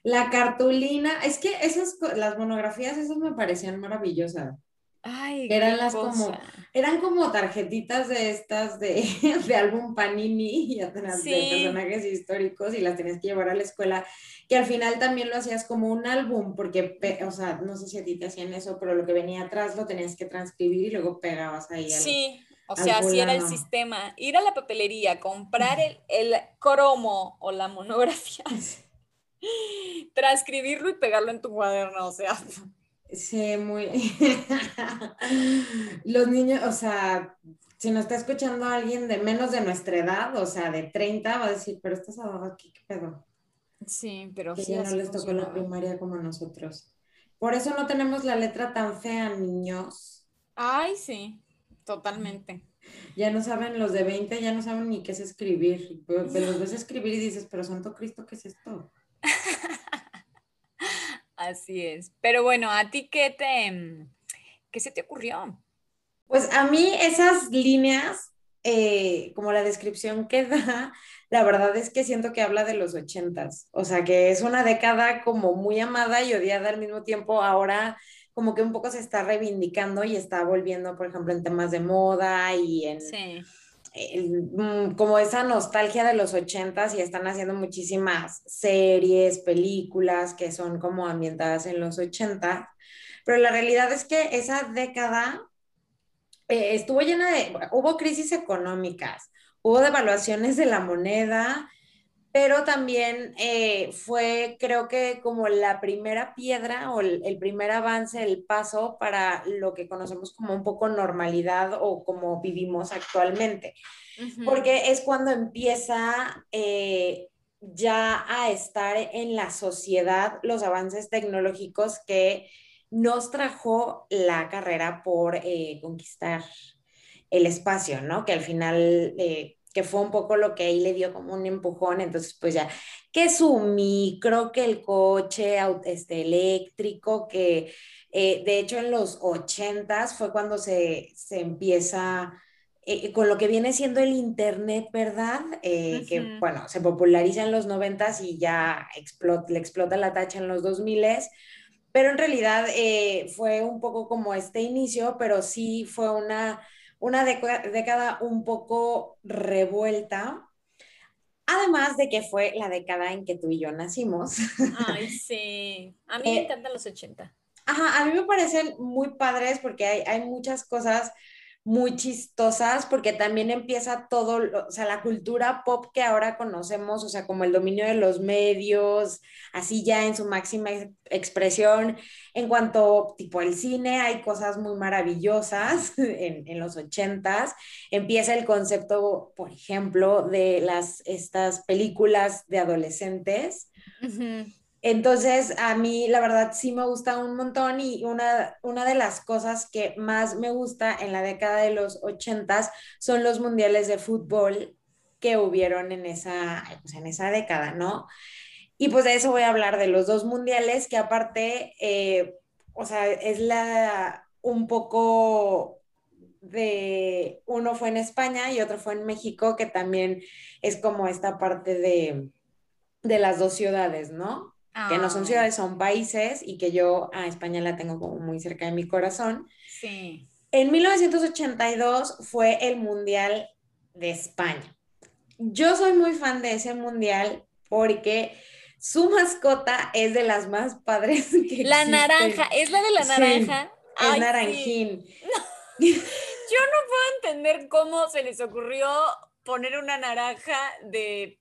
La cartulina, es que esas, las monografías, esas me parecían maravillosas. Ay, eran las como, eran como tarjetitas de estas de, de álbum Panini y de personajes históricos y las tenías que llevar a la escuela, que al final también lo hacías como un álbum, porque, o sea, no sé si a ti te hacían eso, pero lo que venía atrás lo tenías que transcribir y luego pegabas ahí. sí, o sea, así era el sistema, ir a la papelería, comprar el, el cromo o la monografía, transcribirlo y pegarlo en tu cuaderno, o sea. Sí, muy. Los niños, o sea, si nos está escuchando alguien de menos de nuestra edad, o sea, de 30, va a decir, pero estás aquí, ¿qué pedo? Sí, pero que ya no les tocó la primaria como a nosotros. Por eso no tenemos la letra tan fea, niños. Ay, sí, totalmente. Ya no saben, los de 20 ya no saben ni qué es escribir. Los ves escribir y dices, pero Santo Cristo, ¿qué es esto? Así es. Pero bueno, ¿a ti qué te, qué se te ocurrió? Pues a mí esas líneas, eh, como la descripción que da, la verdad es que siento que habla de los ochentas. O sea, que es una década como muy amada y odiada al mismo tiempo. Ahora como que un poco se está reivindicando y está volviendo, por ejemplo, en temas de moda y en... Mm, como esa nostalgia de los ochentas y están haciendo muchísimas series, películas que son como ambientadas en los ochentas, pero la realidad es que esa década eh, estuvo llena de, hubo crisis económicas, hubo devaluaciones de la moneda, pero también eh, fue, creo que como la primera piedra o el, primer avance, el paso para lo que conocemos como un poco normalidad o como vivimos actualmente, porque es cuando empieza eh, ya a estar en la sociedad los avances tecnológicos que nos trajo la carrera por eh, conquistar el espacio, ¿no? Que al final que fue un poco lo que ahí le dio como un empujón, entonces pues ya, que su micro, que el coche este, eléctrico, que eh, de hecho en los ochentas fue cuando se, se empieza eh, con lo que viene siendo el Internet, ¿verdad? Eh, que bueno, se populariza en los noventas y ya explota, le explota la tacha en los dos miles. Pero en realidad fue un poco como este inicio, pero sí fue una una década un poco revuelta, además de que fue la década en que tú y yo nacimos. Ay, sí, a mí me eh, encantan los 80. Ajá, a mí me parecen muy padres porque hay, hay muchas cosas muy chistosas porque también empieza todo, o sea, la cultura pop que ahora conocemos, o sea, como el dominio de los medios, así ya en su máxima expresión. En cuanto tipo el cine, hay cosas muy maravillosas en, en los ochentas. Empieza el concepto, por ejemplo, de las, estas películas de adolescentes. Entonces, a mí la verdad sí me gusta un montón y una, una de las cosas que más me gusta en la década de los ochentas son los mundiales de fútbol que hubieron en esa, pues, en esa década, ¿no? Y pues de eso voy a hablar, de los dos mundiales que aparte, eh, o sea, es la un poco de, uno fue en España y otro fue en México, que también es como esta parte de, de las dos ciudades, ¿no? Que no son ciudades, son países y que yo a España la tengo como muy cerca de mi corazón. Sí. En 1982 fue el Mundial de España. Yo soy muy fan de ese Mundial porque su mascota es de las más padres que La naranja, es la de la naranja. Sí, es naranjín. Yo no puedo entender cómo se les ocurrió poner una naranja de,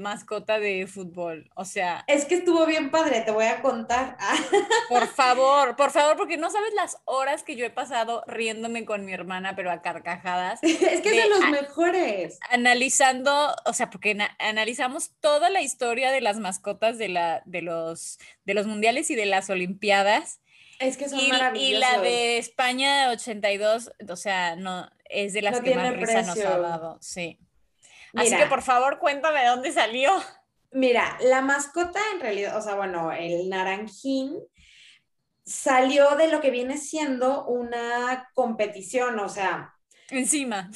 mascota de fútbol. O sea. Es que estuvo bien padre, te voy a contar. por favor, por favor, porque no sabes las horas que yo he pasado riéndome con mi hermana, pero a carcajadas. es que es de los mejores. Analizando, o sea, porque analizamos toda la historia de las mascotas de, la, de, los, de los mundiales y de las olimpiadas. Es que son y, Y la de España 82, o sea, no, es de las que más risa nos ha dado, sí. Así que por favor cuéntame de dónde salió. Mira, la mascota en realidad, o sea, bueno, el naranjín salió de lo que viene siendo una competición, o sea. Encima.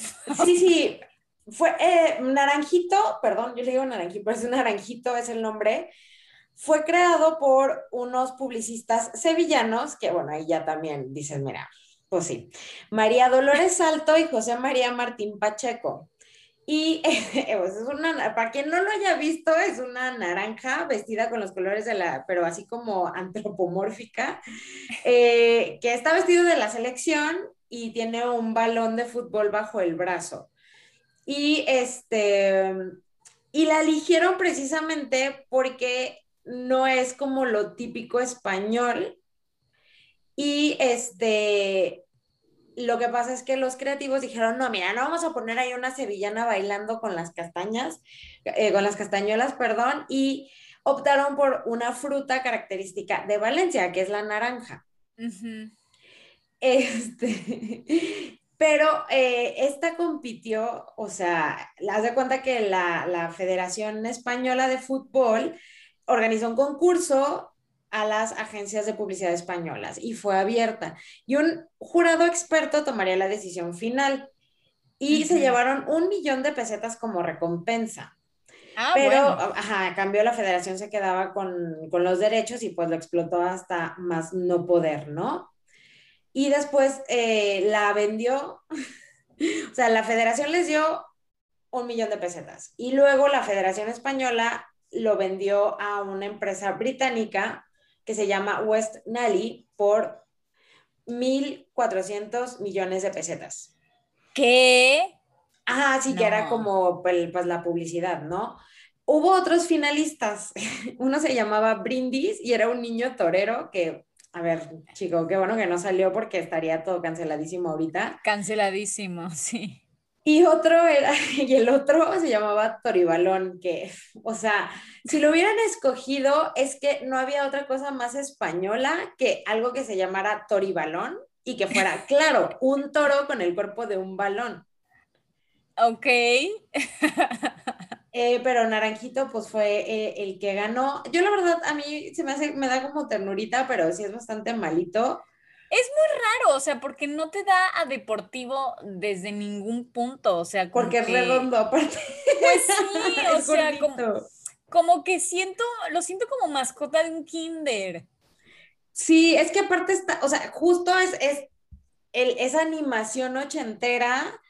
Sí, sí. Fue eh, Naranjito, perdón, yo le digo Naranjito, pero es Naranjito, es el nombre. Fue creado por unos publicistas sevillanos, que bueno, ahí ya también dicen, mira, pues sí, María Dolores Salto y José María Martín Pacheco. Y pues, es una, para quien no lo haya visto, es una naranja vestida con los colores de la, pero así como antropomórfica, eh, que está vestido de la selección y tiene un balón de fútbol bajo el brazo. Y este, y la eligieron precisamente porque no es como lo típico español. Y este, lo que pasa es que los creativos dijeron, no, mira, no vamos a poner ahí una sevillana bailando con las castañas, eh, con las castañuelas, perdón, y optaron por una fruta característica de Valencia, que es la naranja. Este, pero eh, esta compitió, o sea, haz de cuenta que la, la Federación Española de Fútbol organizó un concurso a las agencias de publicidad españolas y fue abierta. Y un jurado experto tomaría la decisión final y se llevaron un millón de pesetas como recompensa. Ah, Pero, ajá, a cambio la federación se quedaba con, con, los derechos y pues lo explotó hasta más no poder, ¿no? Y después eh, la vendió, o sea, la federación les dio un millón de pesetas y luego la federación española lo vendió a una empresa británica que se llama West Nally por 1.400 millones de pesetas. ¿Qué? Ah, sí, que era como pues, pues, la publicidad, ¿no? Hubo otros finalistas. Uno se llamaba Brindis y era un niño torero que, a ver, chico, qué bueno que no salió porque estaría todo canceladísimo ahorita. Canceladísimo, sí. Y otro era, y el otro se llamaba Toribalón, que, o sea, si lo hubieran escogido, es que no había otra cosa más española que algo que se llamara Toribalón y que fuera, claro, un toro con el cuerpo de un balón. Ok. Eh, pero Naranjito, pues fue eh, el que ganó. Yo, la verdad, a mí se me hace, me da como ternurita, pero sí es bastante malito. Es muy raro, o sea, porque no te da a deportivo desde ningún punto, o sea, porque es redondo aparte. Pues sí, o sea, como, que siento, lo siento como mascota de un kinder. Sí, es que aparte está, o sea, justo es, es el, esa animación ochentera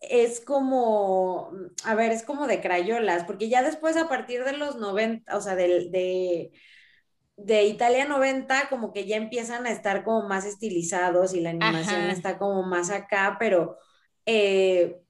es como, a ver, es como de crayolas, porque ya después a partir de los 90, o sea, de, de de Italia 90 como que ya empiezan a estar como más estilizados y la animación está como más acá, pero eh,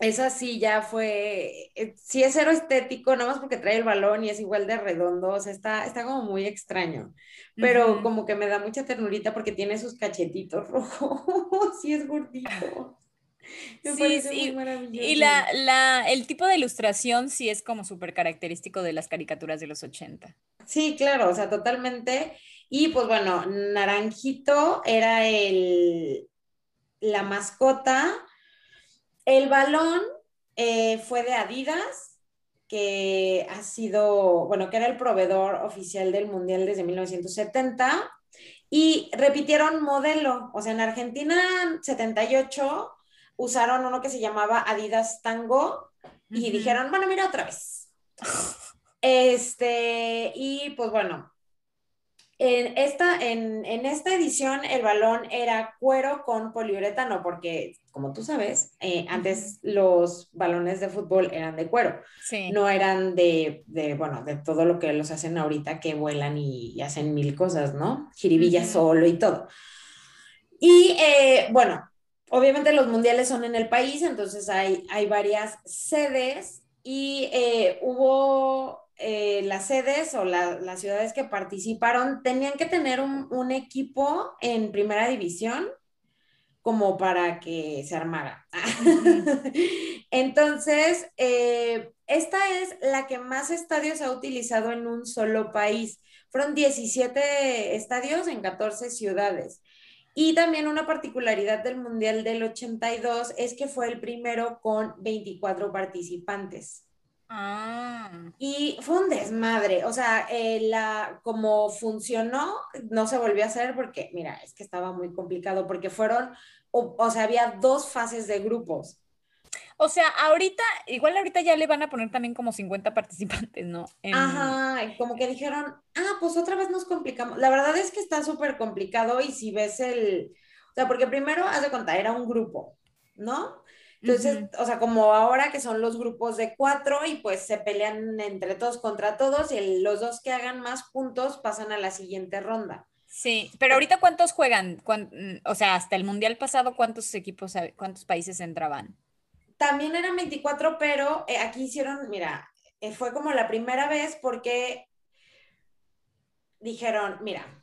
esa sí ya fue, eh, sí es cero estético, nada más porque trae el balón y es igual de redondo, o sea, está, está como muy extraño, pero como que me da mucha ternurita porque tiene sus cachetitos rojos, sí es gordito. sí, sí. Y la, la, el tipo de ilustración sí es como súper característico de las caricaturas de los 80. Sí, claro, o sea, totalmente. Y pues bueno, Naranjito era el, la mascota. El balón eh, fue de Adidas, que ha sido, bueno, que era el proveedor oficial del Mundial desde 1970. Y repitieron modelo, o sea, en Argentina 78 usaron uno que se llamaba Adidas Tango y dijeron, bueno, mira otra vez. Este, y pues bueno, en esta, en, esta edición el balón era cuero con poliuretano, porque como tú sabes, eh, antes los balones de fútbol eran de cuero, no eran de, bueno, de todo lo que los hacen ahorita que vuelan y, hacen mil cosas, ¿no? Jiribilla solo y todo. Y eh, bueno, obviamente los mundiales son en el país, entonces hay, hay varias sedes y eh, hubo eh, las sedes o las ciudades que participaron, tenían que tener un, equipo en primera división como para que se armara. Entonces, eh, esta es la que más estadios ha utilizado en un solo país. Fueron 17 estadios en 14 ciudades. Y también una particularidad del Mundial del 82 es que fue el primero con 24 participantes. Ah. Y fue un desmadre, o sea, eh, la, como funcionó, no se volvió a hacer porque, mira, es que estaba muy complicado porque fueron, o, o sea, había dos fases de grupos. O sea, ahorita, igual ahorita ya le van a poner también como 50 participantes, ¿no? Ajá, como que dijeron, ah, pues otra vez nos complicamos. La verdad es que está súper complicado y si ves el, o sea, porque primero, haz de cuenta, era un grupo, ¿no? Entonces, o sea, como ahora que son los grupos de cuatro y pues se pelean entre todos contra todos y los dos que hagan más puntos pasan a la siguiente ronda. Sí, pero ahorita ¿cuántos juegan? o sea, hasta el Mundial pasado, ¿cuántos equipos, cuántos países entraban? También eran 24, pero eh, aquí hicieron, mira, eh, fue como la primera vez porque dijeron, mira,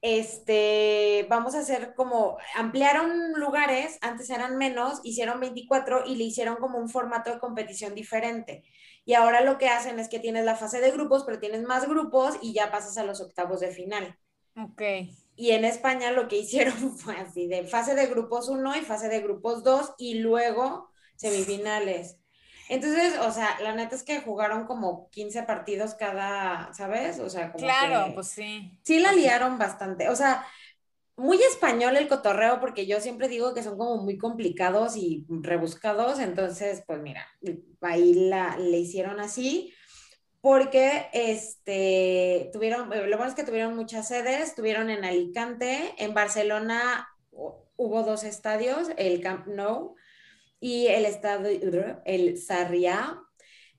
este, vamos a hacer como, ampliaron lugares, antes eran menos, hicieron 24 y le hicieron como un formato de competición diferente. Y ahora lo que hacen es que tienes la fase de grupos, pero tienes más grupos y ya pasas a los octavos de final. Ok. Y en España lo que hicieron fue así, de fase de grupos 1 y fase de grupos 2 y luego semifinales. Entonces, o sea, la neta es que jugaron como 15 partidos cada, ¿sabes? O sea, como Claro, pues sí. Sí la liaron bastante. O sea, muy español el cotorreo, porque yo siempre digo que son como muy complicados y rebuscados. Entonces, pues mira, ahí la, le hicieron así porque este, tuvieron, lo bueno es que tuvieron muchas sedes, tuvieron en Alicante, en Barcelona hubo dos estadios, el Camp Nou y el estadio, el Sarriá,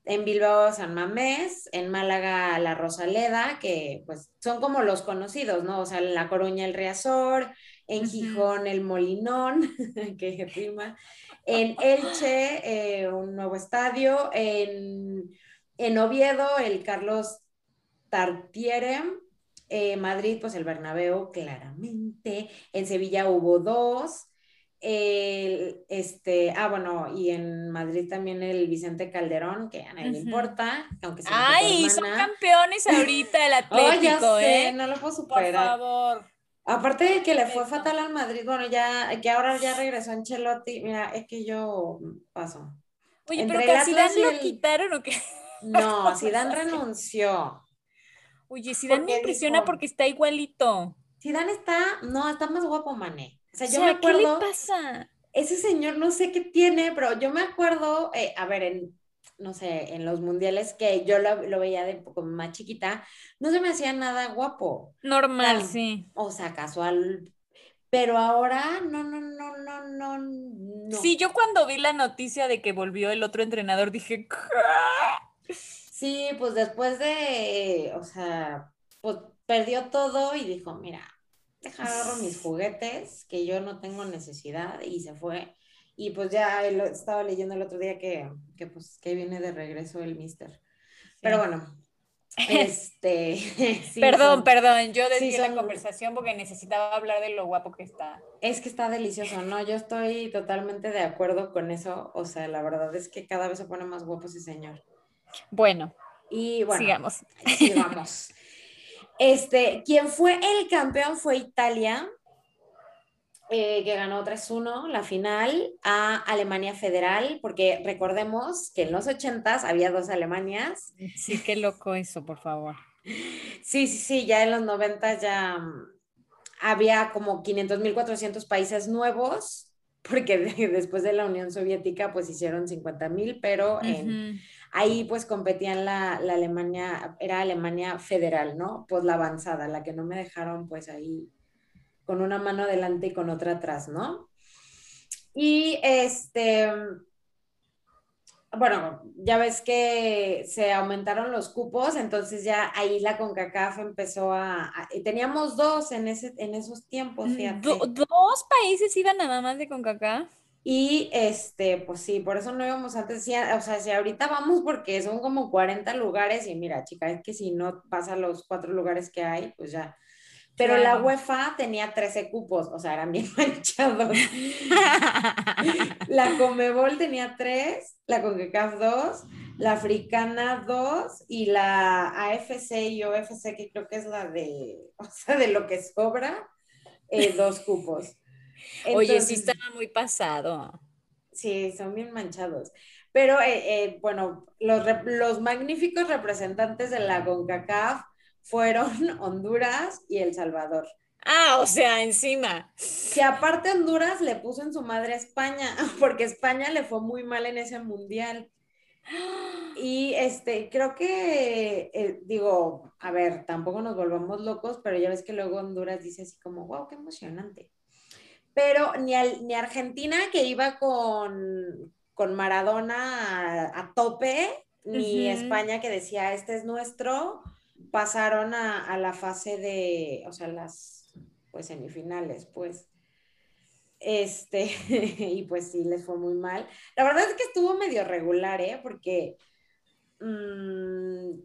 en Bilbao San Mamés, en Málaga La Rosaleda, que pues son como los conocidos, ¿no? O sea, en La Coruña el Riazor, en Gijón el Molinón, que rima, en Elche eh, un nuevo estadio, en en Oviedo, el Carlos Tartiere. Eh, Madrid, pues el Bernabéu, claramente. En Sevilla hubo dos. este, ah, bueno, y en Madrid también el Vicente Calderón, que a nadie le importa, aunque sea Ay, son campeones ahorita el Atlético, ¿eh? no lo puedo superar. Por favor. Aparte de que le fue fatal al Madrid, bueno, ya, que ahora ya regresó Ancelotti, mira, es que yo paso. Oye, pero que Zidane lo quitaron o qué? No, Zidane renunció. Oye, Zidane me impresiona porque está igualito. Zidane está, no, está más guapo, mané. O sea, yo me acuerdo. ¿Qué le pasa? Ese señor no sé qué tiene, pero yo me acuerdo, eh, a ver, en, no sé, en los mundiales que yo lo, veía de poco más chiquita, no se me hacía nada guapo. Normal, sí. O sea, casual. Pero ahora, no, no, no, no, no, no. Sí, yo cuando vi la noticia de que volvió el otro entrenador dije, Sí, pues después de, o sea, pues perdió todo y dijo, mira, deja agarro mis juguetes, que yo no tengo necesidad, y se fue. Y pues ya estaba leyendo el otro día que, que pues que viene de regreso el mister. Pero bueno, este. perdón, perdón, yo decidí la conversación porque necesitaba hablar de lo guapo que está. Es que está delicioso, ¿no? Yo estoy totalmente de acuerdo con eso. O sea, la verdad es que cada vez se pone más guapo ese señor. Bueno, y bueno, sigamos. Sigamos. Este, quien fue el campeón fue Italia, eh, que ganó 3-1 la final a Alemania Federal, porque recordemos que en los 80 había dos Alemanias. Sí, qué loco eso, por favor. Sí, sí, sí, ya en los 90 ya mm, había como 500 mil 400 países nuevos, porque después de la Unión Soviética pues hicieron 50 mil, pero en, ahí pues competían la, la, Alemania, era Alemania federal, ¿no? Pues la avanzada, la que no me dejaron pues ahí con una mano adelante y con otra atrás, ¿no? Y este, bueno, ya ves que se aumentaron los cupos, entonces ya ahí la CONCACAF empezó a, teníamos dos en, ese, en esos tiempos, mm, fíjate. ¿Dos países iban nada más de CONCACAF? Y este, pues sí, por eso no íbamos antes, o sea, si ahorita vamos porque son como 40 lugares y mira, chica, es que si no pasa los cuatro lugares que hay, pues ya. Pero la UEFA tenía 13 cupos, o sea, eran bien manchados. la Comebol tenía 3, la CONCACAF 2, la Africana 2 y la AFC y OFC, que creo que es la de, o sea, de lo que sobra, eh, dos cupos. Oye, sí estaba muy pasado. Sí, son bien manchados. Pero eh, eh, bueno, los, los magníficos representantes de la CONCACAF fueron Honduras y El Salvador. Ah, o sea, encima. Que aparte Honduras le puso en su madre a España, porque España le fue muy mal en ese mundial. Y este, creo que, eh, digo, a ver, tampoco nos volvamos locos, pero ya ves que luego Honduras dice así como, wow, qué emocionante pero ni, ni Argentina que iba con, Maradona a, tope, ni España que decía, este es nuestro, pasaron a, la fase de, o sea, las pues semifinales, pues. Este, y pues sí, les fue muy mal. La verdad es que estuvo medio regular, ¿eh? Porque mm,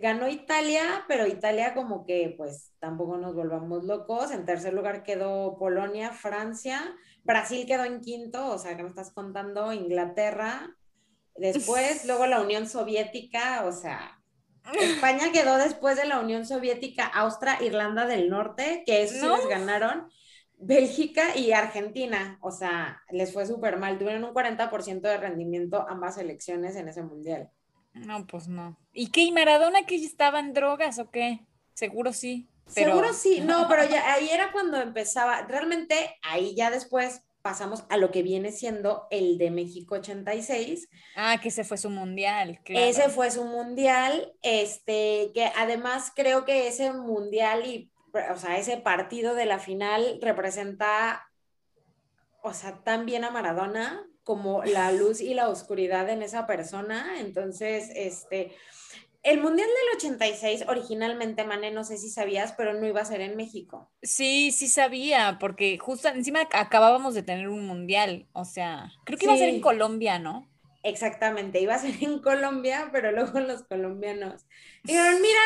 ganó Italia, pero Italia como que pues tampoco nos volvamos locos. En tercer lugar quedó Polonia, Francia, Brasil quedó en quinto, o sea, que me estás contando, Inglaterra, después, luego la Unión Soviética, o sea, España quedó después de la Unión Soviética, Austria, Irlanda del Norte, que esos sí les ganaron. Bélgica y Argentina, o sea, les fue súper mal. Tuvieron un 40% de rendimiento ambas elecciones en ese mundial. No, pues no. ¿Y qué? ¿Y Maradona que estaba en drogas o qué? Seguro sí. Seguro sí, no, pero ya ahí era cuando empezaba. Realmente ahí ya después pasamos a lo que viene siendo el de México 86. Ah, que ese fue su mundial. Ese fue su mundial, este, que además creo que ese mundial y o sea, ese partido de la final representa, o sea, tan bien a Maradona como la luz y la oscuridad en esa persona. Entonces, este, el Mundial del 86 originalmente, Mané, no sé si sabías, pero no iba a ser en México. Sí, sí sabía, porque justo encima acabábamos de tener un Mundial, o sea, creo que iba a ser en Colombia, ¿no? Exactamente, iba a ser en Colombia, pero luego los colombianos dijeron, mira,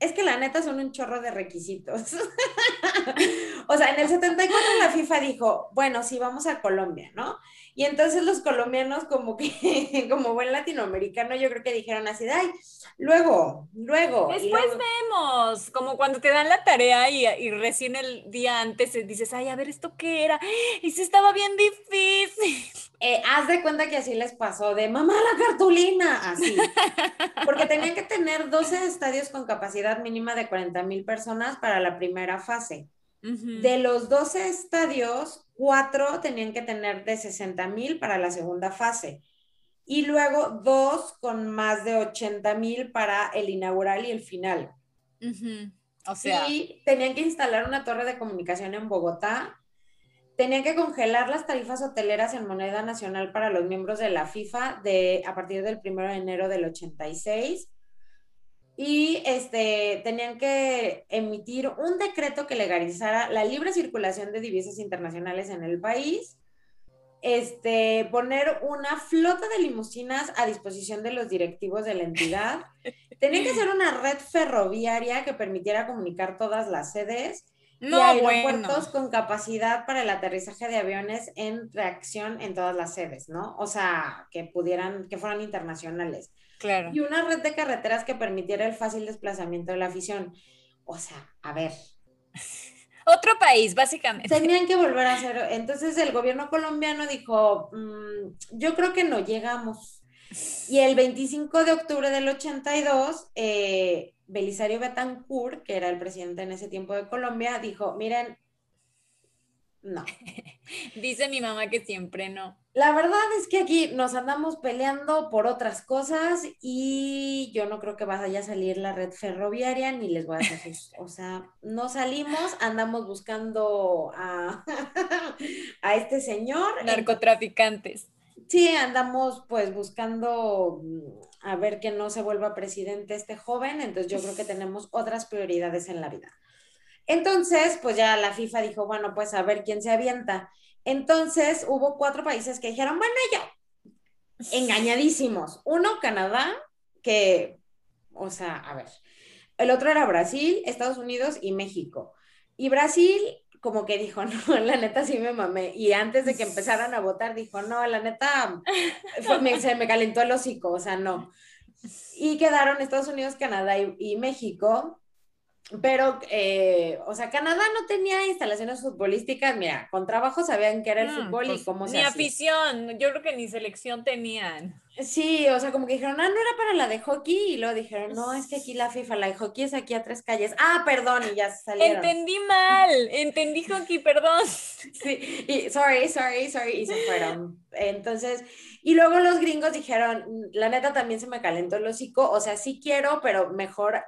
es que la neta son un chorro de requisitos. o sea, en el 74 la FIFA dijo, bueno, sí, vamos a Colombia, ¿no? Y entonces los colombianos, como que, como buen latinoamericano, yo creo que dijeron así, ay, luego, luego. Después vemos, como cuando te dan la tarea y, y, recién el día antes dices, ay, a ver, ¿esto qué era? Y se estaba bien difícil. Eh, haz de cuenta que así les pasó, de mamá la cartulina, así. Porque tenían que tener 12 estadios con capacidad mínima de 40 mil personas para la primera fase. De los 12 estadios, cuatro tenían que tener de 60 mil para la segunda fase. Y luego dos con más de 80 mil para el inaugural y el final. O sea. Y tenían que instalar una torre de comunicación en Bogotá tenían que congelar las tarifas hoteleras en moneda nacional para los miembros de la FIFA a partir del 1 de enero del 86 y este, tenían que emitir un decreto que legalizara la libre circulación de divisas internacionales en el país, este, poner una flota de limusinas a disposición de los directivos de la entidad, tenían que hacer una red ferroviaria que permitiera comunicar todas las sedes no, y aeropuertos con capacidad para el aterrizaje de aviones en reacción en todas las sedes, ¿no? O sea, que pudieran, que fueran internacionales. Claro. Y una red de carreteras que permitiera el fácil desplazamiento de la afición. O sea, a ver. Otro país, básicamente. Tenían que volver a hacer. Entonces el gobierno colombiano dijo, mm, yo creo que no llegamos. Y el 25 de octubre del 82, eh, Belisario Betancourt, que era el presidente en ese tiempo de Colombia, dijo, miren, no. Dice mi mamá que siempre no. La verdad es que aquí nos andamos peleando por otras cosas y yo no creo que vaya a salir la red ferroviaria ni les voy a hacer, o sea, no salimos, andamos buscando a, a este señor. Narcotraficantes. Sí, andamos pues buscando a ver que no se vuelva presidente este joven, entonces yo creo que tenemos otras prioridades en la vida. Entonces, pues ya la FIFA dijo, bueno, pues a ver quién se avienta. Entonces hubo cuatro países que dijeron, bueno, yo, engañadísimos. Uno, Canadá, que, o sea, a ver, el otro era Brasil, Estados Unidos y México. Y Brasil como que dijo, no, la neta sí me mamé. Y antes de que empezaran a votar, dijo, no, la neta, se me calentó el hocico, o sea, no. Y quedaron Estados Unidos, Canadá y, México. Pero, eh, o sea, Canadá no tenía instalaciones futbolísticas, mira, con trabajo sabían que era el mm, fútbol y pues, cómo se Ni afición, yo creo que ni selección tenían. Sí, o sea, como que dijeron, ah, no era para la de hockey, y luego dijeron, no, es que aquí la FIFA, la de hockey es aquí a tres calles. Ah, perdón, y ya salieron. Entendí mal, entendí hockey, perdón. Sí, y sorry, sorry, sorry, y se fueron. Entonces, y luego los gringos dijeron, la neta también se me calentó el hocico, o sea, sí quiero, pero mejor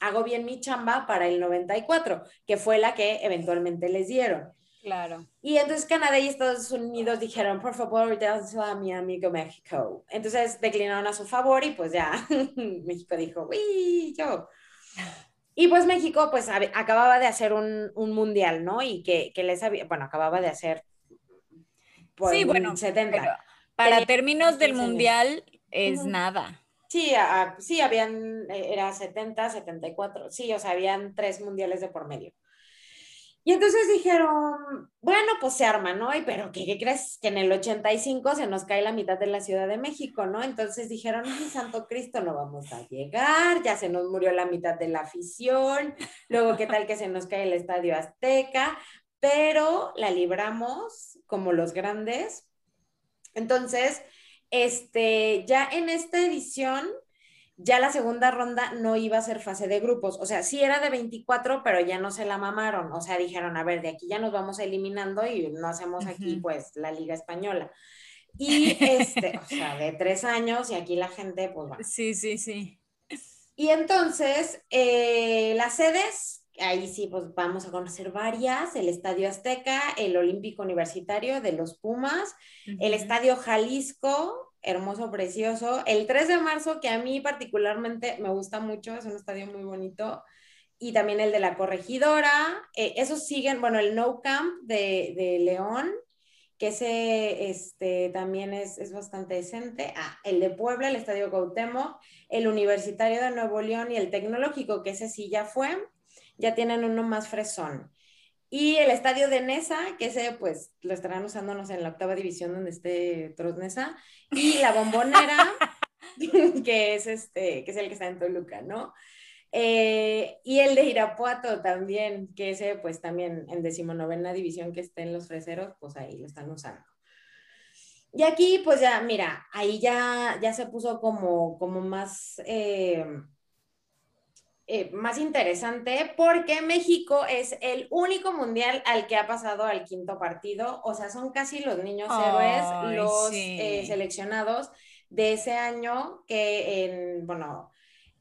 hago bien mi chamba para el 94, que fue la que eventualmente les dieron. Claro. Y entonces Canadá y Estados Unidos dijeron, por favor, dénselo a mi amigo México. Entonces declinaron a su favor y pues ya México dijo, uy, yo. Y pues México pues acababa de hacer un, un mundial, ¿no? Y que, que, les había, bueno, acababa de hacer pues, sí, bueno, 70. Para términos del mundial es nada. Sí, sí, habían, eh, era 70, 74, sí, o sea, habían tres mundiales de por medio. Y entonces dijeron, bueno, pues se arma, ¿no? Y, pero ¿qué, crees? Que en el 85 se nos cae la mitad de la Ciudad de México, ¿no? Entonces dijeron, ay, Santo Cristo, no vamos a llegar, ya se nos murió la mitad de la afición, luego qué tal que se nos cae el Estadio Azteca, pero la libramos como los grandes. Entonces, este, ya en esta edición ya la segunda ronda no iba a ser fase de grupos, o sea, sí era de 24, pero ya no se la mamaron, o sea, dijeron, a ver, de aquí ya nos vamos eliminando y no hacemos aquí pues la Liga Española. Y este, o sea, de tres años y aquí la gente pues va. Sí, sí, sí. Y entonces, eh, las sedes, ahí sí, pues vamos a conocer varias, el Estadio Azteca, el Olímpico Universitario de los Pumas, el Estadio Jalisco, hermoso, precioso. El 3 de marzo, que a mí particularmente me gusta mucho, es un estadio muy bonito. Y también el de la corregidora. Eh, esos siguen, bueno, el No Camp de, de León, que ese este, también es, es, bastante decente. Ah, el de Puebla, el Estadio Gautemo, el Universitario de Nuevo León y el Tecnológico, que ese sí ya fue. Ya tienen uno más fresón. Y el estadio de Nesa, que ese pues lo estarán usándonos en la octava división donde esté Trosnesa. Y la bombonera, que es este, que es el que está en Toluca, ¿no? Eh, y el de Irapuato también, que ese pues también en decimonovena división que esté en los freseros, pues ahí lo están usando. Y aquí pues ya, mira, ahí ya, ya se puso como, como más... Eh, eh, más interesante porque México es el único mundial al que ha pasado al quinto partido, o sea, son casi los niños héroes, los eh, seleccionados de ese año que, en, bueno,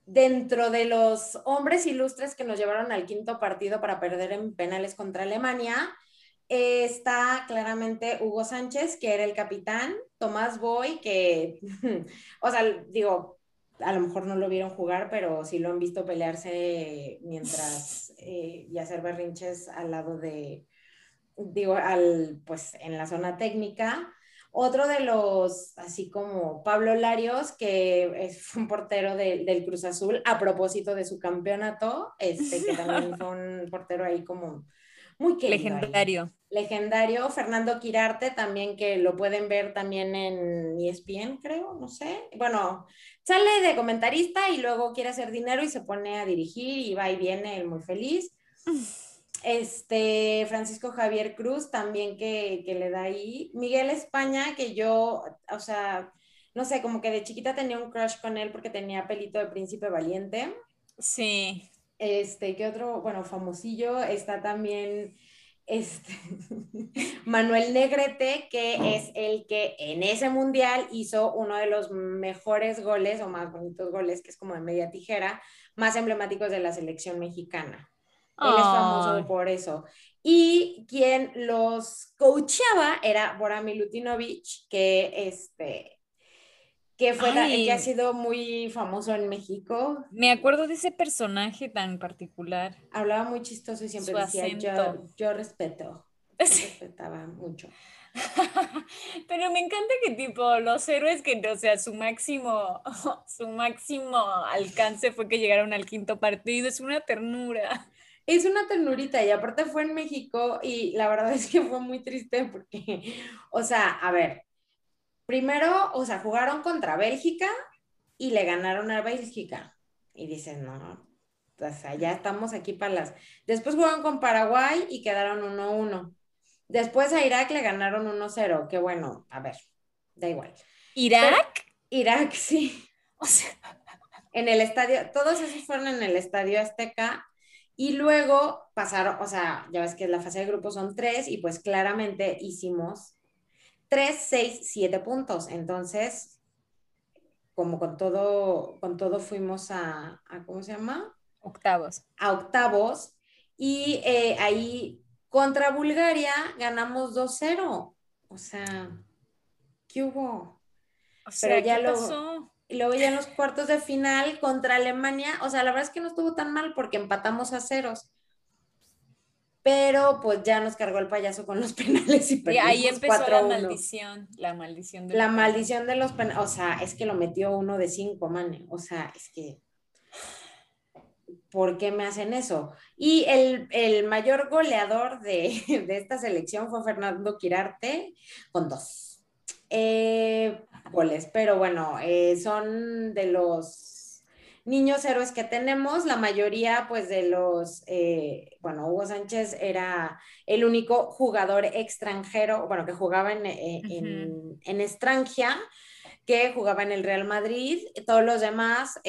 dentro de los hombres ilustres que nos llevaron al quinto partido para perder en penales contra Alemania, está claramente Hugo Sánchez, que era el capitán, Tomás Boy, que, o sea, digo, a lo mejor no lo vieron jugar, pero sí lo han visto pelearse mientras eh, y hacer berrinches al lado de, digo, al, pues en la zona técnica. Otro de los, así como Pablo Larios, que es, un portero del Cruz Azul, a propósito de su campeonato, este, que también fue un portero ahí como muy Legendario. Legendario. Fernando Quirarte también, que lo pueden ver también en ESPN, creo, no sé. Bueno, sale de comentarista y luego quiere hacer dinero y se pone a dirigir y va y viene, muy feliz. Este, Francisco Javier Cruz también que, que le da ahí. Miguel España, que yo, o sea, no sé, como que de chiquita tenía un crush con él porque tenía pelito de príncipe valiente. Sí. Este, ¿qué otro? Bueno, famosillo está también este, Manuel Negrete, que es el que en ese mundial hizo uno de los mejores goles o más bonitos goles, que es como de media tijera, más emblemáticos de la selección mexicana. Él es famoso por eso. Y quien los coachaba era Bora Milutinovic, que este, que fue que ha sido muy famoso en México. Me acuerdo de ese personaje tan particular. Hablaba muy chistoso y siempre decía, yo, yo, respeto. respetaba mucho. Pero me encanta que tipo los héroes que, o sea, su máximo, su máximo alcance fue que llegaron al quinto partido, es una ternura. Es una ternurita y aparte fue en México y la verdad es que fue muy triste porque, o sea, a ver, primero, o sea, jugaron contra Bélgica y le ganaron a Bélgica. Y dicen, no, o sea, ya estamos aquí para las... Después jugaron con Paraguay y quedaron 1-1. Después a Irak le ganaron 1-0, que bueno, a ver, da igual. ¿Irak? Irak, sí. O sea, en el estadio, todos esos fueron en el estadio Azteca y luego pasaron, o sea, ya ves que la fase de grupo son tres y pues claramente hicimos 3, 6, 7 puntos. Entonces, como con todo, con todo fuimos a, ¿cómo se llama? Octavos. A octavos. Y eh, ahí contra Bulgaria ganamos 2-0. O sea, ¿qué hubo? O sea, Pero ya ¿qué pasó? Y luego ya en los cuartos de final contra Alemania, o sea, la verdad es que no estuvo tan mal porque empatamos a ceros pero pues ya nos cargó el payaso con los penales y, y ahí empezó la maldición, la maldición de la maldición de los penales, o sea, es que lo metió uno de cinco, man, o sea, es que ¿por qué me hacen eso? Y el, mayor goleador de, esta selección fue Fernando Quirarte con dos eh, goles, pero bueno, eh, son de los niños héroes que tenemos, la mayoría pues de los, eh, bueno, Hugo Sánchez era el único jugador extranjero, bueno, que jugaba en, en, en Estrangia, que jugaba en el Real Madrid, todos los demás,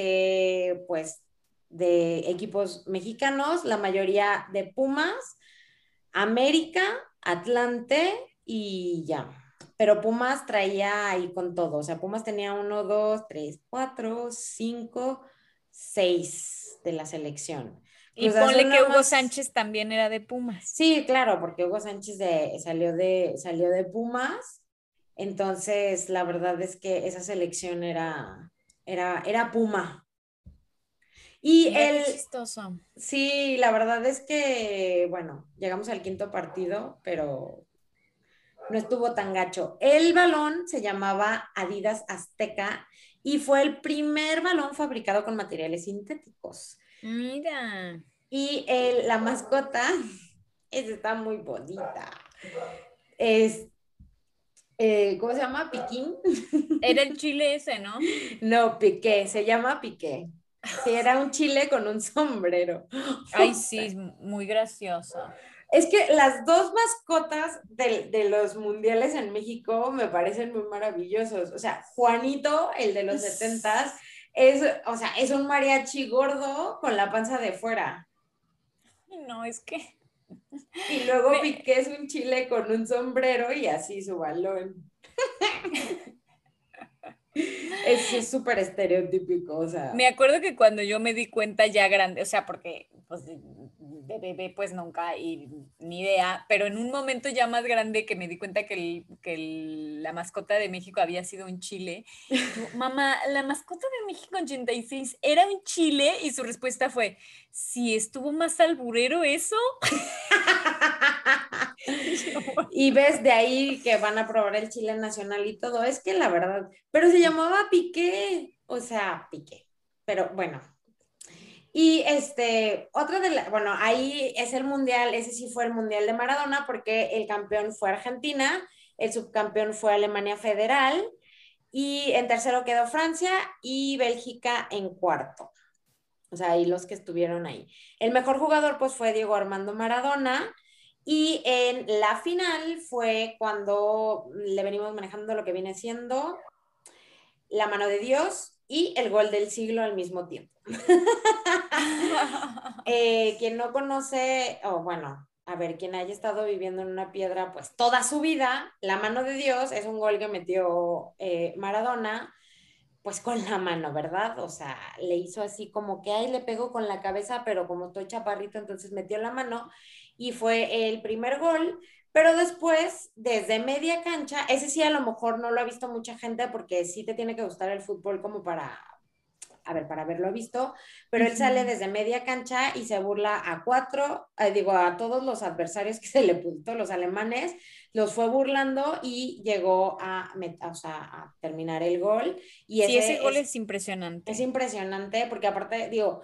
pues de equipos mexicanos, la mayoría de Pumas, América, Atlante y ya. Pero Pumas traía ahí con todo. O sea, Pumas tenía uno, dos, tres, cuatro, cinco, seis de la selección. Y ponle que Hugo Sánchez también era de Pumas. Sí, claro, porque Hugo Sánchez salió, de, salió de Pumas. Entonces, la verdad es que esa selección era, era, era Puma. Y el... Chistoso. Sí, la verdad es que, bueno, llegamos al quinto partido, pero no estuvo tan gacho. El balón se llamaba Adidas Azteca y fue el primer balón fabricado con materiales sintéticos. Mira. Y el, la mascota está muy bonita. Es, eh, ¿cómo se llama? Piquín. Era el chile ese, ¿no? No, Piqué, se llama Piqué. Sí, era un chile con un sombrero. Ay, sí, muy gracioso. Es que las dos mascotas de, los mundiales en México me parecen muy maravillosos. O sea, Juanito, el de los setentas, es, o sea, es un mariachi gordo con la panza de fuera. No, es que. Y luego Piqué es un chile con un sombrero y así su balón. Es súper estereotípico, o sea. Me acuerdo que cuando yo me di cuenta ya grande, o sea, porque pues, de bebé pues nunca y ni idea, pero en un momento ya más grande que me di cuenta que, que la mascota de México había sido un chile. Mamá, la mascota de México 86 era un chile y su respuesta fue, si estuvo más alburero eso. y ves de ahí que van a probar el chile nacional y todo, es que la verdad, pero se llamaba Piqué, o sea, Piqué, pero bueno. Y este, otra de la, bueno, ahí es el mundial, ese sí fue el mundial de Maradona porque el campeón fue Argentina, el subcampeón fue Alemania Federal y en tercero quedó Francia y Bélgica en cuarto. O sea, ahí los que estuvieron ahí. El mejor jugador pues fue Diego Armando Maradona y en la final fue cuando le venimos manejando lo que viene siendo la mano de Dios y el gol del siglo al mismo tiempo. Eh, quien no conoce, o bueno, a ver, quien haya estado viviendo en una piedra pues toda su vida, la mano de Dios es un gol que metió eh, Maradona pues con la mano, ¿verdad? O sea, le hizo así como que ahí le pegó con la cabeza, pero como estoy chaparrito, entonces metió la mano y fue el primer gol, pero después, desde media cancha, ese sí a lo mejor no lo ha visto mucha gente porque sí te tiene que gustar el fútbol como para, a ver, para haberlo visto, pero él sale desde media cancha y se burla a cuatro, eh, digo, a todos los adversarios que se le puso, los alemanes, los fue burlando y llegó a, a terminar el gol. Y sí, ese, gol es impresionante. Es impresionante porque aparte, digo,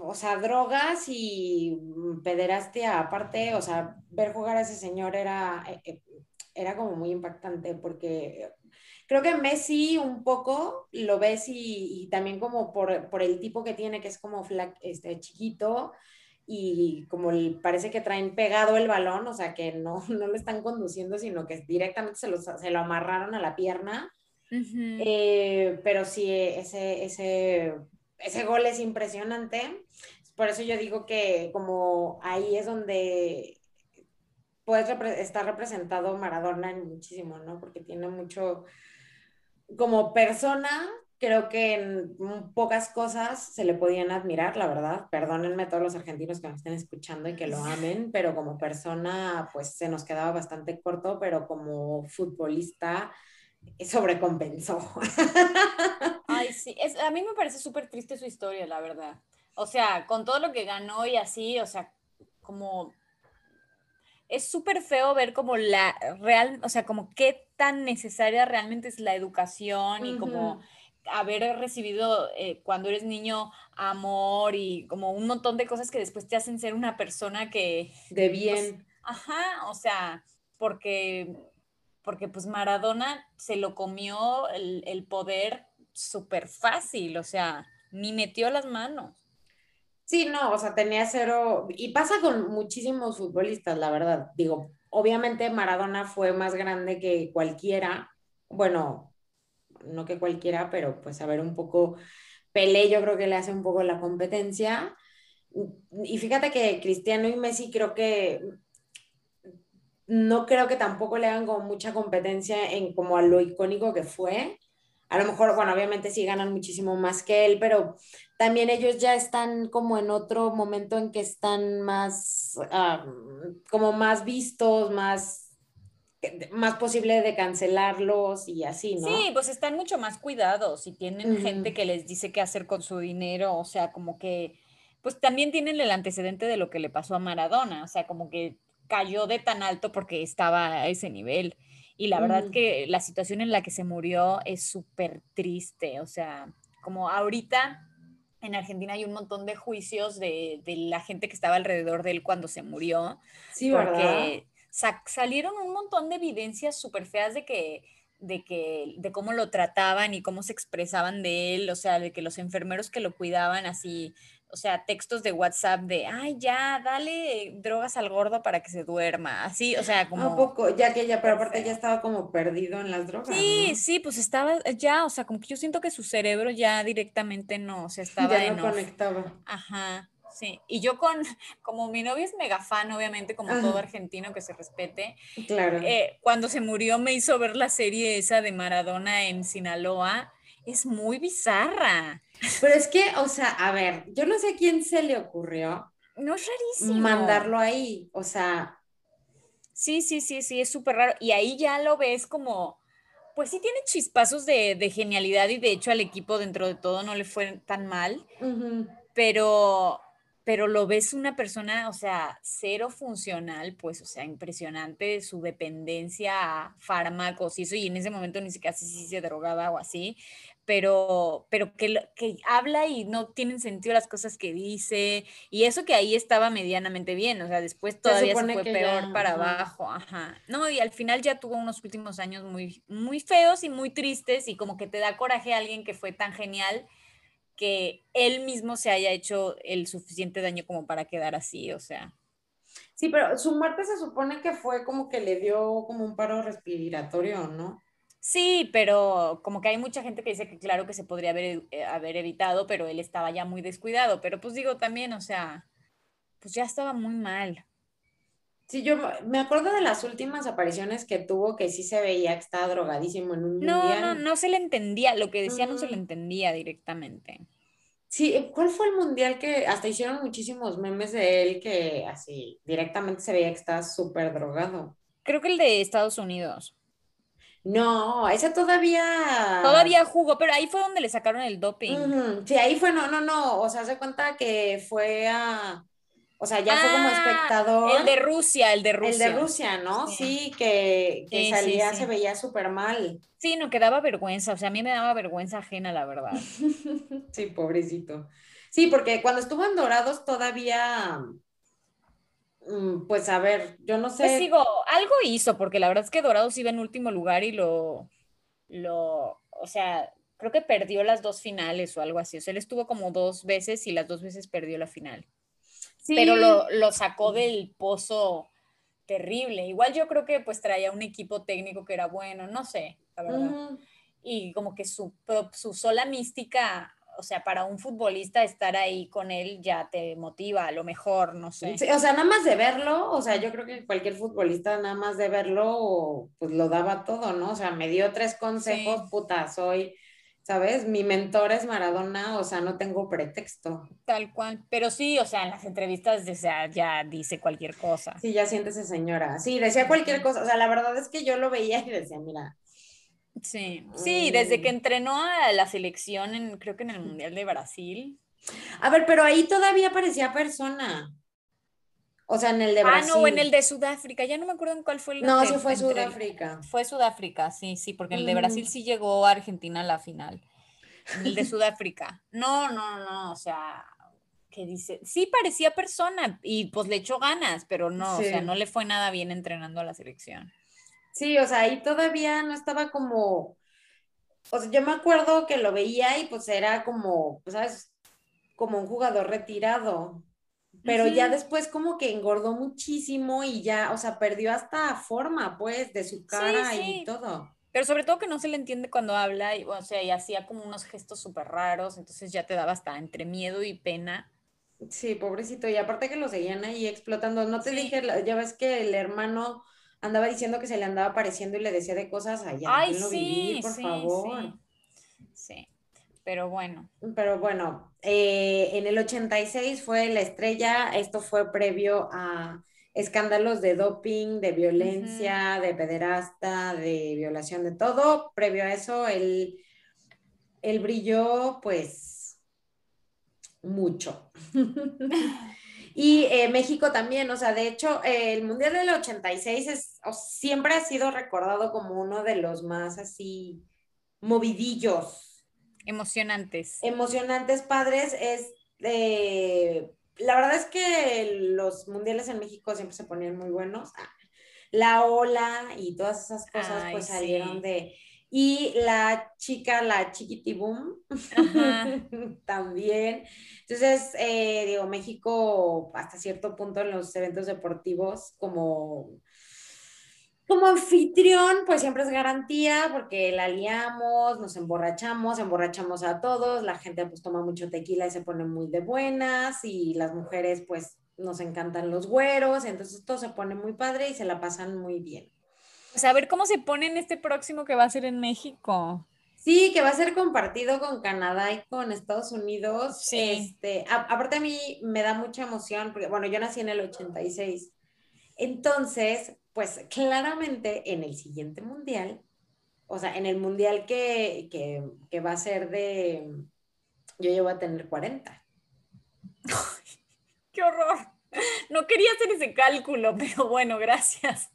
o sea, drogas y pederastia aparte, o sea, ver jugar a ese señor era, eh, eh, era como muy impactante porque creo que Messi un poco lo ves y, también como por, el tipo que tiene, que es como este, chiquito y como parece que traen pegado el balón, o sea, que no, no lo están conduciendo, sino que directamente se lo, se lo amarraron a la pierna. Eh, pero sí, ese, ese ese gol es impresionante. Por eso yo digo que como ahí es donde puede estar representado Maradona en muchísimo, ¿no? Porque tiene mucho, como persona, creo que en pocas cosas se le podían admirar, la verdad. Perdónenme a todos los argentinos que me estén escuchando y que lo amen, pero como persona, pues se nos quedaba bastante corto, pero como futbolista, sobrecompensó. Ay, sí, es, a mí me parece súper triste su historia, la verdad. O sea, con todo lo que ganó y así, o sea, como es súper feo ver como la real, o sea, como qué tan necesaria realmente es la educación y como haber recibido eh, cuando eres niño amor y como un montón de cosas que después te hacen ser una persona que... De pues, bien. ajá, o sea, porque, porque pues Maradona se lo comió el, el poder súper fácil, o sea, ni metió las manos. Sí, no, o sea, tenía cero, y pasa con muchísimos futbolistas, la verdad. Digo, obviamente Maradona fue más grande que cualquiera, bueno, no que cualquiera, pero pues a ver un poco, Pelé yo creo que le hace un poco la competencia. Y fíjate que Cristiano y Messi creo que no creo que tampoco le hagan como mucha competencia en como a lo icónico que fue. A lo mejor, bueno, obviamente sí ganan muchísimo más que él, pero también ellos ya están como en otro momento en que están más, como más vistos, más, más posible de cancelarlos y así, ¿no? Sí, pues están mucho más cuidados y tienen gente que les dice qué hacer con su dinero, o sea, como que, pues también tienen el antecedente de lo que le pasó a Maradona, o sea, como que cayó de tan alto porque estaba a ese nivel. Y la verdad que la situación en la que se murió es súper triste, o sea, como ahorita en Argentina hay un montón de juicios de, la gente que estaba alrededor de él cuando se murió. Sí, porque salieron un montón de evidencias súper feas de que, de que, de cómo lo trataban y cómo se expresaban de él, o sea, de que los enfermeros que lo cuidaban así o sea, textos de WhatsApp de, ay, ya, dale drogas al gordo para que se duerma, así, o sea, como... Un poco, ya que ya, pero aparte ya estaba como perdido en las drogas. Sí, sí, pues estaba ya, o sea, como que yo siento que su cerebro ya directamente no, o sea, estaba ya no conectaba. Ajá, sí. Y yo con, como mi novio es mega fan, obviamente, como todo argentino que se respete. Claro. Eh, cuando se murió me hizo ver la serie esa de Maradona en Sinaloa. Es muy bizarra. Pero es que, o sea, a ver, yo no sé a quién se le ocurrió. No es rarísimo. Mandarlo ahí, o sea. Sí, sí, sí, sí, es súper raro. Y ahí ya lo ves como, pues sí tiene chispazos de, genialidad y de hecho al equipo dentro de todo no le fue tan mal, pero, pero lo ves una persona, o sea, cero funcional, pues, o sea, impresionante su dependencia a fármacos y eso, y en ese momento ni siquiera si se drogaba o así, pero, pero que, que habla y no tienen sentido las cosas que dice, y eso que ahí estaba medianamente bien, o sea, después todavía se, fue peor para abajo, ajá. No, y al final ya tuvo unos últimos años muy, muy feos y muy tristes, y como que te da coraje a alguien que fue tan genial que él mismo se haya hecho el suficiente daño como para quedar así, o sea. Sí, pero su muerte se supone que fue como que le dio como un paro respiratorio, ¿no? Sí, pero como que hay mucha gente que dice que claro que se podría haber, eh, haber evitado, pero él estaba ya muy descuidado. Pero pues digo también, o sea, pues ya estaba muy mal. Sí, yo me acuerdo de las últimas apariciones que tuvo que sí se veía que estaba drogadísimo en un no, mundial. No, no, no se le entendía, lo que decía no se le entendía directamente. Sí, eh, ¿cuál fue el mundial que hasta hicieron muchísimos memes de él que así directamente se veía que estaba súper drogado? Creo que el de Estados Unidos. No, ese todavía. Todavía jugó, pero ahí fue donde le sacaron el doping. Sí, ahí fue, no, no, no. O sea, se cuenta que fue a. O sea, ya fue como ah, espectador. El de Rusia, el de Rusia. El de Rusia, ¿no? Sí, que, salía, se veía súper mal. Sí, no, que daba vergüenza. O sea, a mí me daba vergüenza ajena, la verdad. sí, pobrecito. Sí, porque cuando estuvo en Dorados todavía Mm, pues a ver, yo no sé. Pues digo, algo hizo, porque la verdad es que Dorados iba en último lugar y lo, lo, o sea, creo que perdió las dos finales o algo así. O sea, él estuvo como dos veces y las dos veces perdió la final. Sí. Pero lo, lo sacó del pozo terrible. Igual yo creo que pues traía un equipo técnico que era bueno, no sé, la verdad. Y como que su, su sola mística o sea, para un futbolista estar ahí con él ya te motiva, a lo mejor, no sé. o sea, nada más de verlo, o sea, yo creo que cualquier futbolista nada más de verlo, pues lo daba todo, ¿no? O sea, me dio tres consejos, puta, soy, ¿sabes? Mi mentor es Maradona, o sea, no tengo pretexto. Tal cual, pero sí, o sea, en las entrevistas, o sea, ya dice cualquier cosa. Sí, ya siéntese señora. Sí, decía cualquier cosa, o sea, la verdad es que yo lo veía y decía, mira, Sí, sí, desde que entrenó a la selección, en, creo que en el Mundial de Brasil. A ver, pero ahí todavía parecía persona. O sea, en el de Brasil. Ah, no, en el de Sudáfrica, ya no me acuerdo en cuál fue el. No, sí fue Sudáfrica. Fue Sudáfrica, sí, sí, porque en el de Brasil sí llegó a Argentina a la final. el de Sudáfrica. No, no, no, o sea, que dice, sí parecía persona y pues le echó ganas, pero no, o sea, no le fue nada bien entrenando a la selección. Sí, o sea, ahí todavía no estaba como, o sea, yo me acuerdo que lo veía y pues era como, ¿sabes? Como un jugador retirado, pero ya después como que engordó muchísimo y ya, o sea, perdió hasta forma, pues, de su cara y todo. Pero sobre todo que no se le entiende cuando habla, y, o sea, y hacía como unos gestos súper raros, entonces ya te daba hasta entre miedo y pena. Sí, pobrecito, y aparte que lo seguían ahí explotando, no te dije, ya ves que el hermano andaba diciendo que se le andaba apareciendo y le decía de cosas allá. Ay, sí, por favor. Pero bueno. Pero bueno, eh, en el 86 fue la estrella, esto fue previo a escándalos de doping, de violencia, de pederasta, de violación, de todo. Previo a eso, él, él brilló pues mucho. Y eh, México también, o sea, de hecho, el Mundial del 86 es, siempre ha sido recordado como uno de los más así movidillos. Emocionantes. Emocionantes, padres. Es, eh, la verdad es que los mundiales en México siempre se ponían muy buenos. La ola y todas esas cosas pues salieron de y la chica, la chiquitibum, también. Entonces, eh, digo, México hasta cierto punto en los eventos deportivos como, como anfitrión, pues siempre es garantía porque la liamos, nos emborrachamos, emborrachamos a todos, la gente pues toma mucho tequila y se pone muy de buenas y las mujeres pues nos encantan los güeros, entonces todo se pone muy padre y se la pasan muy bien. Pues a ver cómo se pone en este próximo que va a ser en México. Sí, que va a ser compartido con Canadá y con Estados Unidos. Sí. Este, aparte a mí me da mucha emoción, porque bueno, yo nací en el 86. Entonces, pues claramente en el siguiente mundial, o sea, en el mundial que, que va a ser de, yo llevo a tener 40. ¡Qué horror! No quería hacer ese cálculo, pero bueno, gracias.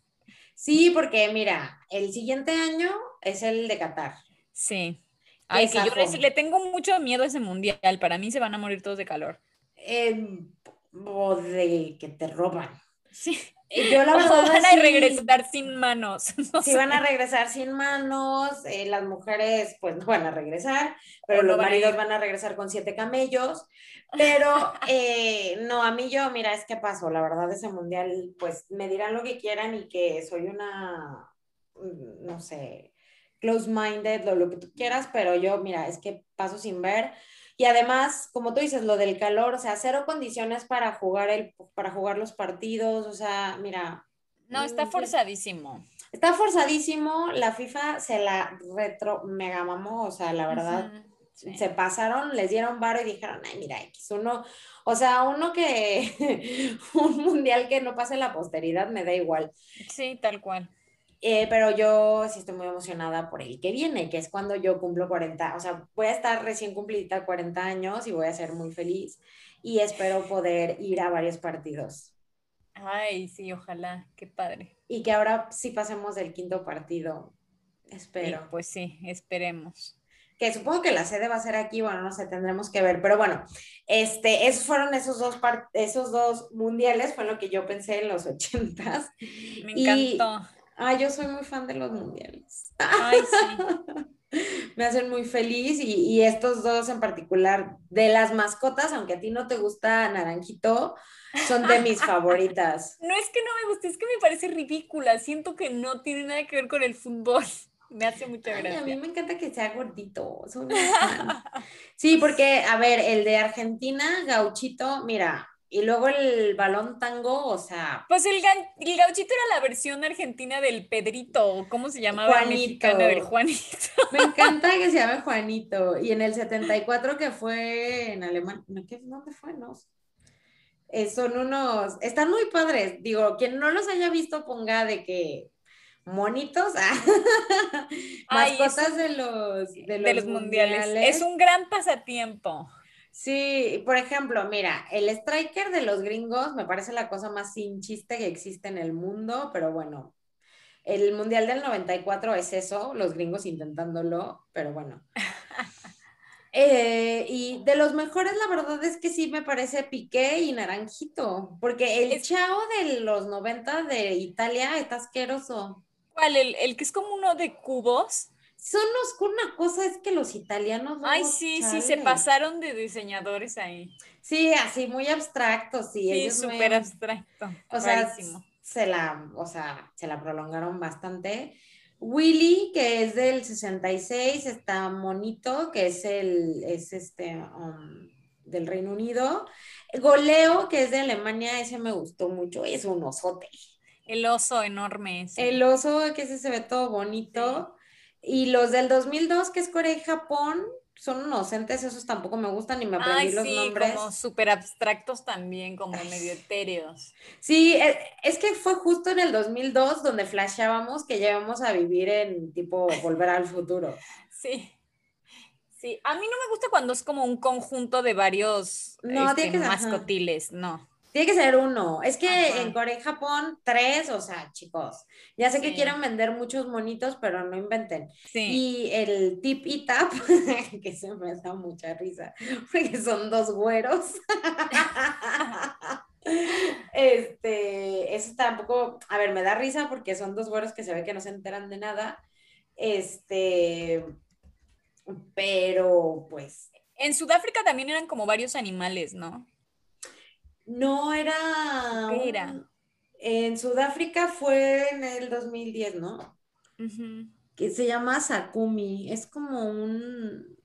Sí, porque mira, el siguiente año es el de Qatar. Sí. Ay, que yo le, tengo mucho miedo a ese mundial. Para mí se van a morir todos de calor. Eh, o de que te roban. Sí. Eh, yo la verdad. van a regresar sin manos. sí, van a regresar sin manos. Eh, las mujeres, pues no van a regresar, pero los maridos van a regresar con siete camellos. Pero eh, no, a mí yo, mira, es que pasó, la verdad, ese mundial, pues me dirán lo que quieran y que soy una, mm, no sé, close-minded o lo que tú quieras, pero yo, mira, es que paso sin ver. Y además, como tú dices, lo del calor, o sea, cero condiciones para jugar, el, para jugar los partidos, o sea, mira. No, está mm, forzadísimo. Está forzadísimo, la FIFA se la retro mega mamó, o sea, la verdad se pasaron, les dieron varo y dijeron, ay, mira, X, uno, o sea, uno que, un mundial que no pase la posteridad me da igual. Sí, tal cual. Eh, pero yo sí estoy muy emocionada por el que viene, que es cuando yo cumplo 40, o sea, voy a estar recién cumplida 40 años y voy a ser muy feliz y espero poder ir a varios partidos. Ay, sí, ojalá, qué padre. Y que ahora sí pasemos del quinto partido, espero. pues sí, esperemos que supongo que la sede va a ser aquí, bueno, no sé, tendremos que ver, pero bueno, este, esos fueron esos dos, esos dos mundiales, fue lo que yo pensé en los ochentas. Me encantó. Ay, yo soy muy fan de los mundiales. Ay, sí. Me hacen muy feliz y, y, estos dos en particular, de las mascotas, aunque a ti no te gusta Naranjito, son de mis favoritas. No es que no me guste, es que me parece ridícula, siento que no tiene nada que ver con el fútbol. Me hace mucha gracia. a mí me encanta que sea gordito. sí, porque, a ver, el de Argentina, gauchito, mira, y luego el balón tango, o sea. Pues el, gauchito era la versión argentina del Pedrito, ¿cómo se llamaba? Juanito. El Juanito. Me encanta que se llame Juanito. Y en el 74 que fue en Alemania, ¿dónde fue? No. Eh, son unos, están muy padres. Digo, quien no los haya visto, ponga de que monitos, ah, mascotas de los, de los, mundiales. Es un gran pasatiempo. Sí, por ejemplo, mira, el striker de los gringos me parece la cosa más sin chiste que existe en el mundo, pero bueno, el mundial del 94 es eso, los gringos intentándolo, pero bueno. Eh, y de los mejores, la verdad es que sí me parece Piqué y Naranjito, porque el chao de los 90 de Italia está asqueroso. ¿Cuál? ¿El, el que es como uno de cubos? Son los, una cosa es que los italianos. Ay, sí, sí, se pasaron de diseñadores ahí. Sí, así muy abstractos, sí. Sí, súper abstracto. O sea, se la, o sea, se la prolongaron bastante. Willy, que es del 66, está Monito, que es el, es este, um, del Reino Unido. Goleo, que es de Alemania, ese me gustó mucho, es un osote. El oso enorme. El oso, que ese se ve todo bonito. Y los del 2002, que es Corea y Japón, son inocentes, esos tampoco me gustan y me aprendí los nombres. Como súper abstractos también, como medio etéreos. Sí, e, es que fue justo en el 2002 donde flasheábamos que llevamos a vivir en tipo volver al futuro. Sí. Sí, a mí no me gusta cuando es como un conjunto de varios no, este, que, mascotiles, no. Tiene que ser uno. Es que en Corea y Japón, tres, o sea, chicos. Ya sé que quieren vender muchos monitos, pero no inventen. Y el tip y tap, que se me da mucha risa, porque son dos güeros. este, eso tampoco, a ver, me da risa porque son dos güeros que se ve que no se enteran de nada. Este, pero pues. En Sudáfrica también eran como varios animales, ¿no? No era. ¿Qué era? En Sudáfrica fue en el 2010, ¿no? Que se llama Sakumi. Es como un.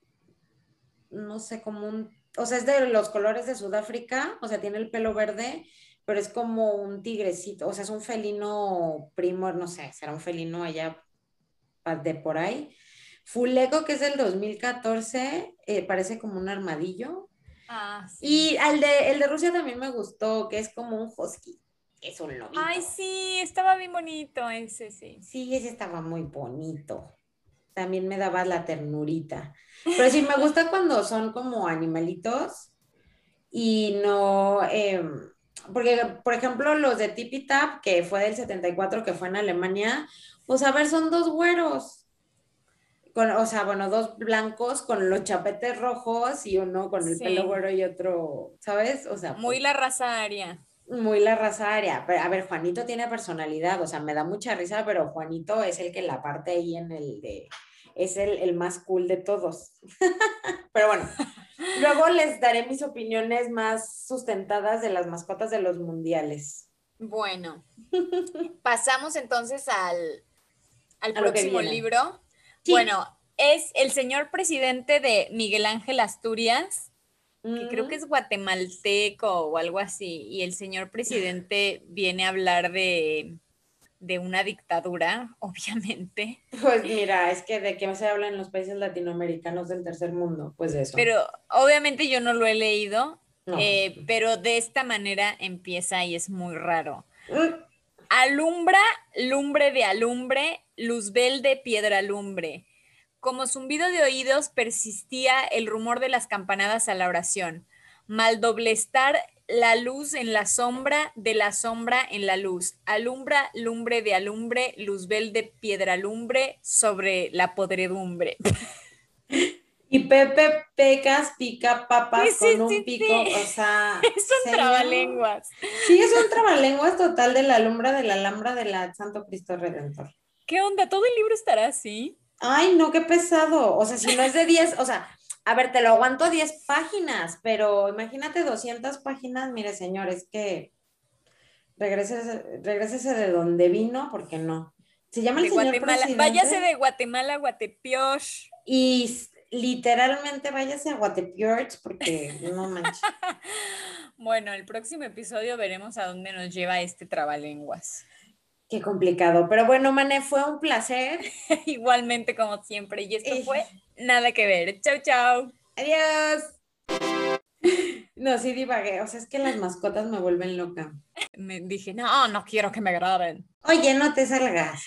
No sé, como un. O sea, es de los colores de Sudáfrica. O sea, tiene el pelo verde, pero es como un tigrecito. O sea, es un felino primo, no sé, será un felino allá de por ahí. Fulego, que es del 2014, eh, parece como un armadillo. Ah, y al de, el de Rusia también me gustó, que es como un husky. Es un lobito. Ay, sí, estaba bien bonito ese, sí. Sí, ese estaba muy bonito. También me daba la ternurita. Pero sí, me gusta cuando son como animalitos y no... Em, porque, por ejemplo, los de Tipi Tap, que fue del 74, que fue en Alemania, pues a ver, son dos güeros o sea, bueno, dos blancos con los chapetes rojos y uno con el pelo güero y otro, ¿sabes? O sea, muy pues la raza aria. Muy la raza aria. Pero, a ver, Juanito tiene personalidad, o sea, me da mucha risa, pero Juanito es el que la parte ahí en el de, es el, el más cool de todos. pero bueno, luego les daré mis opiniones más sustentadas de las mascotas de los mundiales. Bueno, pasamos entonces al, al próximo libro bueno, es el señor presidente de Miguel Ángel Asturias, que creo que es guatemalteco o algo así, y el señor presidente viene a hablar de, una dictadura, obviamente. Pues mira, es que de qué se habla en los países latinoamericanos del tercer mundo, pues eso. Pero obviamente yo no lo he leído, eh, pero de esta manera empieza y es muy raro. Mm. Alumbra, lumbre de alumbre, luzbel de piedra lumbre. Como zumbido de oídos persistía el rumor de las campanadas a la oración. Maldoblestar la luz en la sombra, de la sombra en la luz. Alumbra, lumbre de alumbre, luzbel de piedra lumbre sobre la podredumbre. Y Pepe Pecas pica papas con un pico, o sea. Es un trabalenguas. Sí, es un trabalenguas total de la alumbra de la alhambra de la Santo Cristo Redentor. ¿Qué onda? ¿Todo el libro estará así? Ay, no, qué pesado. O sea, si no es de 10, o sea, a ver, te lo aguanto 10 páginas, pero imagínate 200 páginas, mire, señores, que regrese de donde vino, porque no. Se llama el señor Guatemala. Váyase de Guatemala a Guatepiosh. Y literalmente váyase a Guatepiorch porque no manches. bueno, el próximo episodio veremos a dónde nos lleva este trabalenguas. Qué complicado, pero bueno, Mané, fue un placer. Igualmente como siempre, y esto fue nada que ver. Chau, chau. Adiós. No, sí divagué, o sea, es que las mascotas me vuelven loca. Me dije, no, no quiero que me graben. Oye, no te salgas.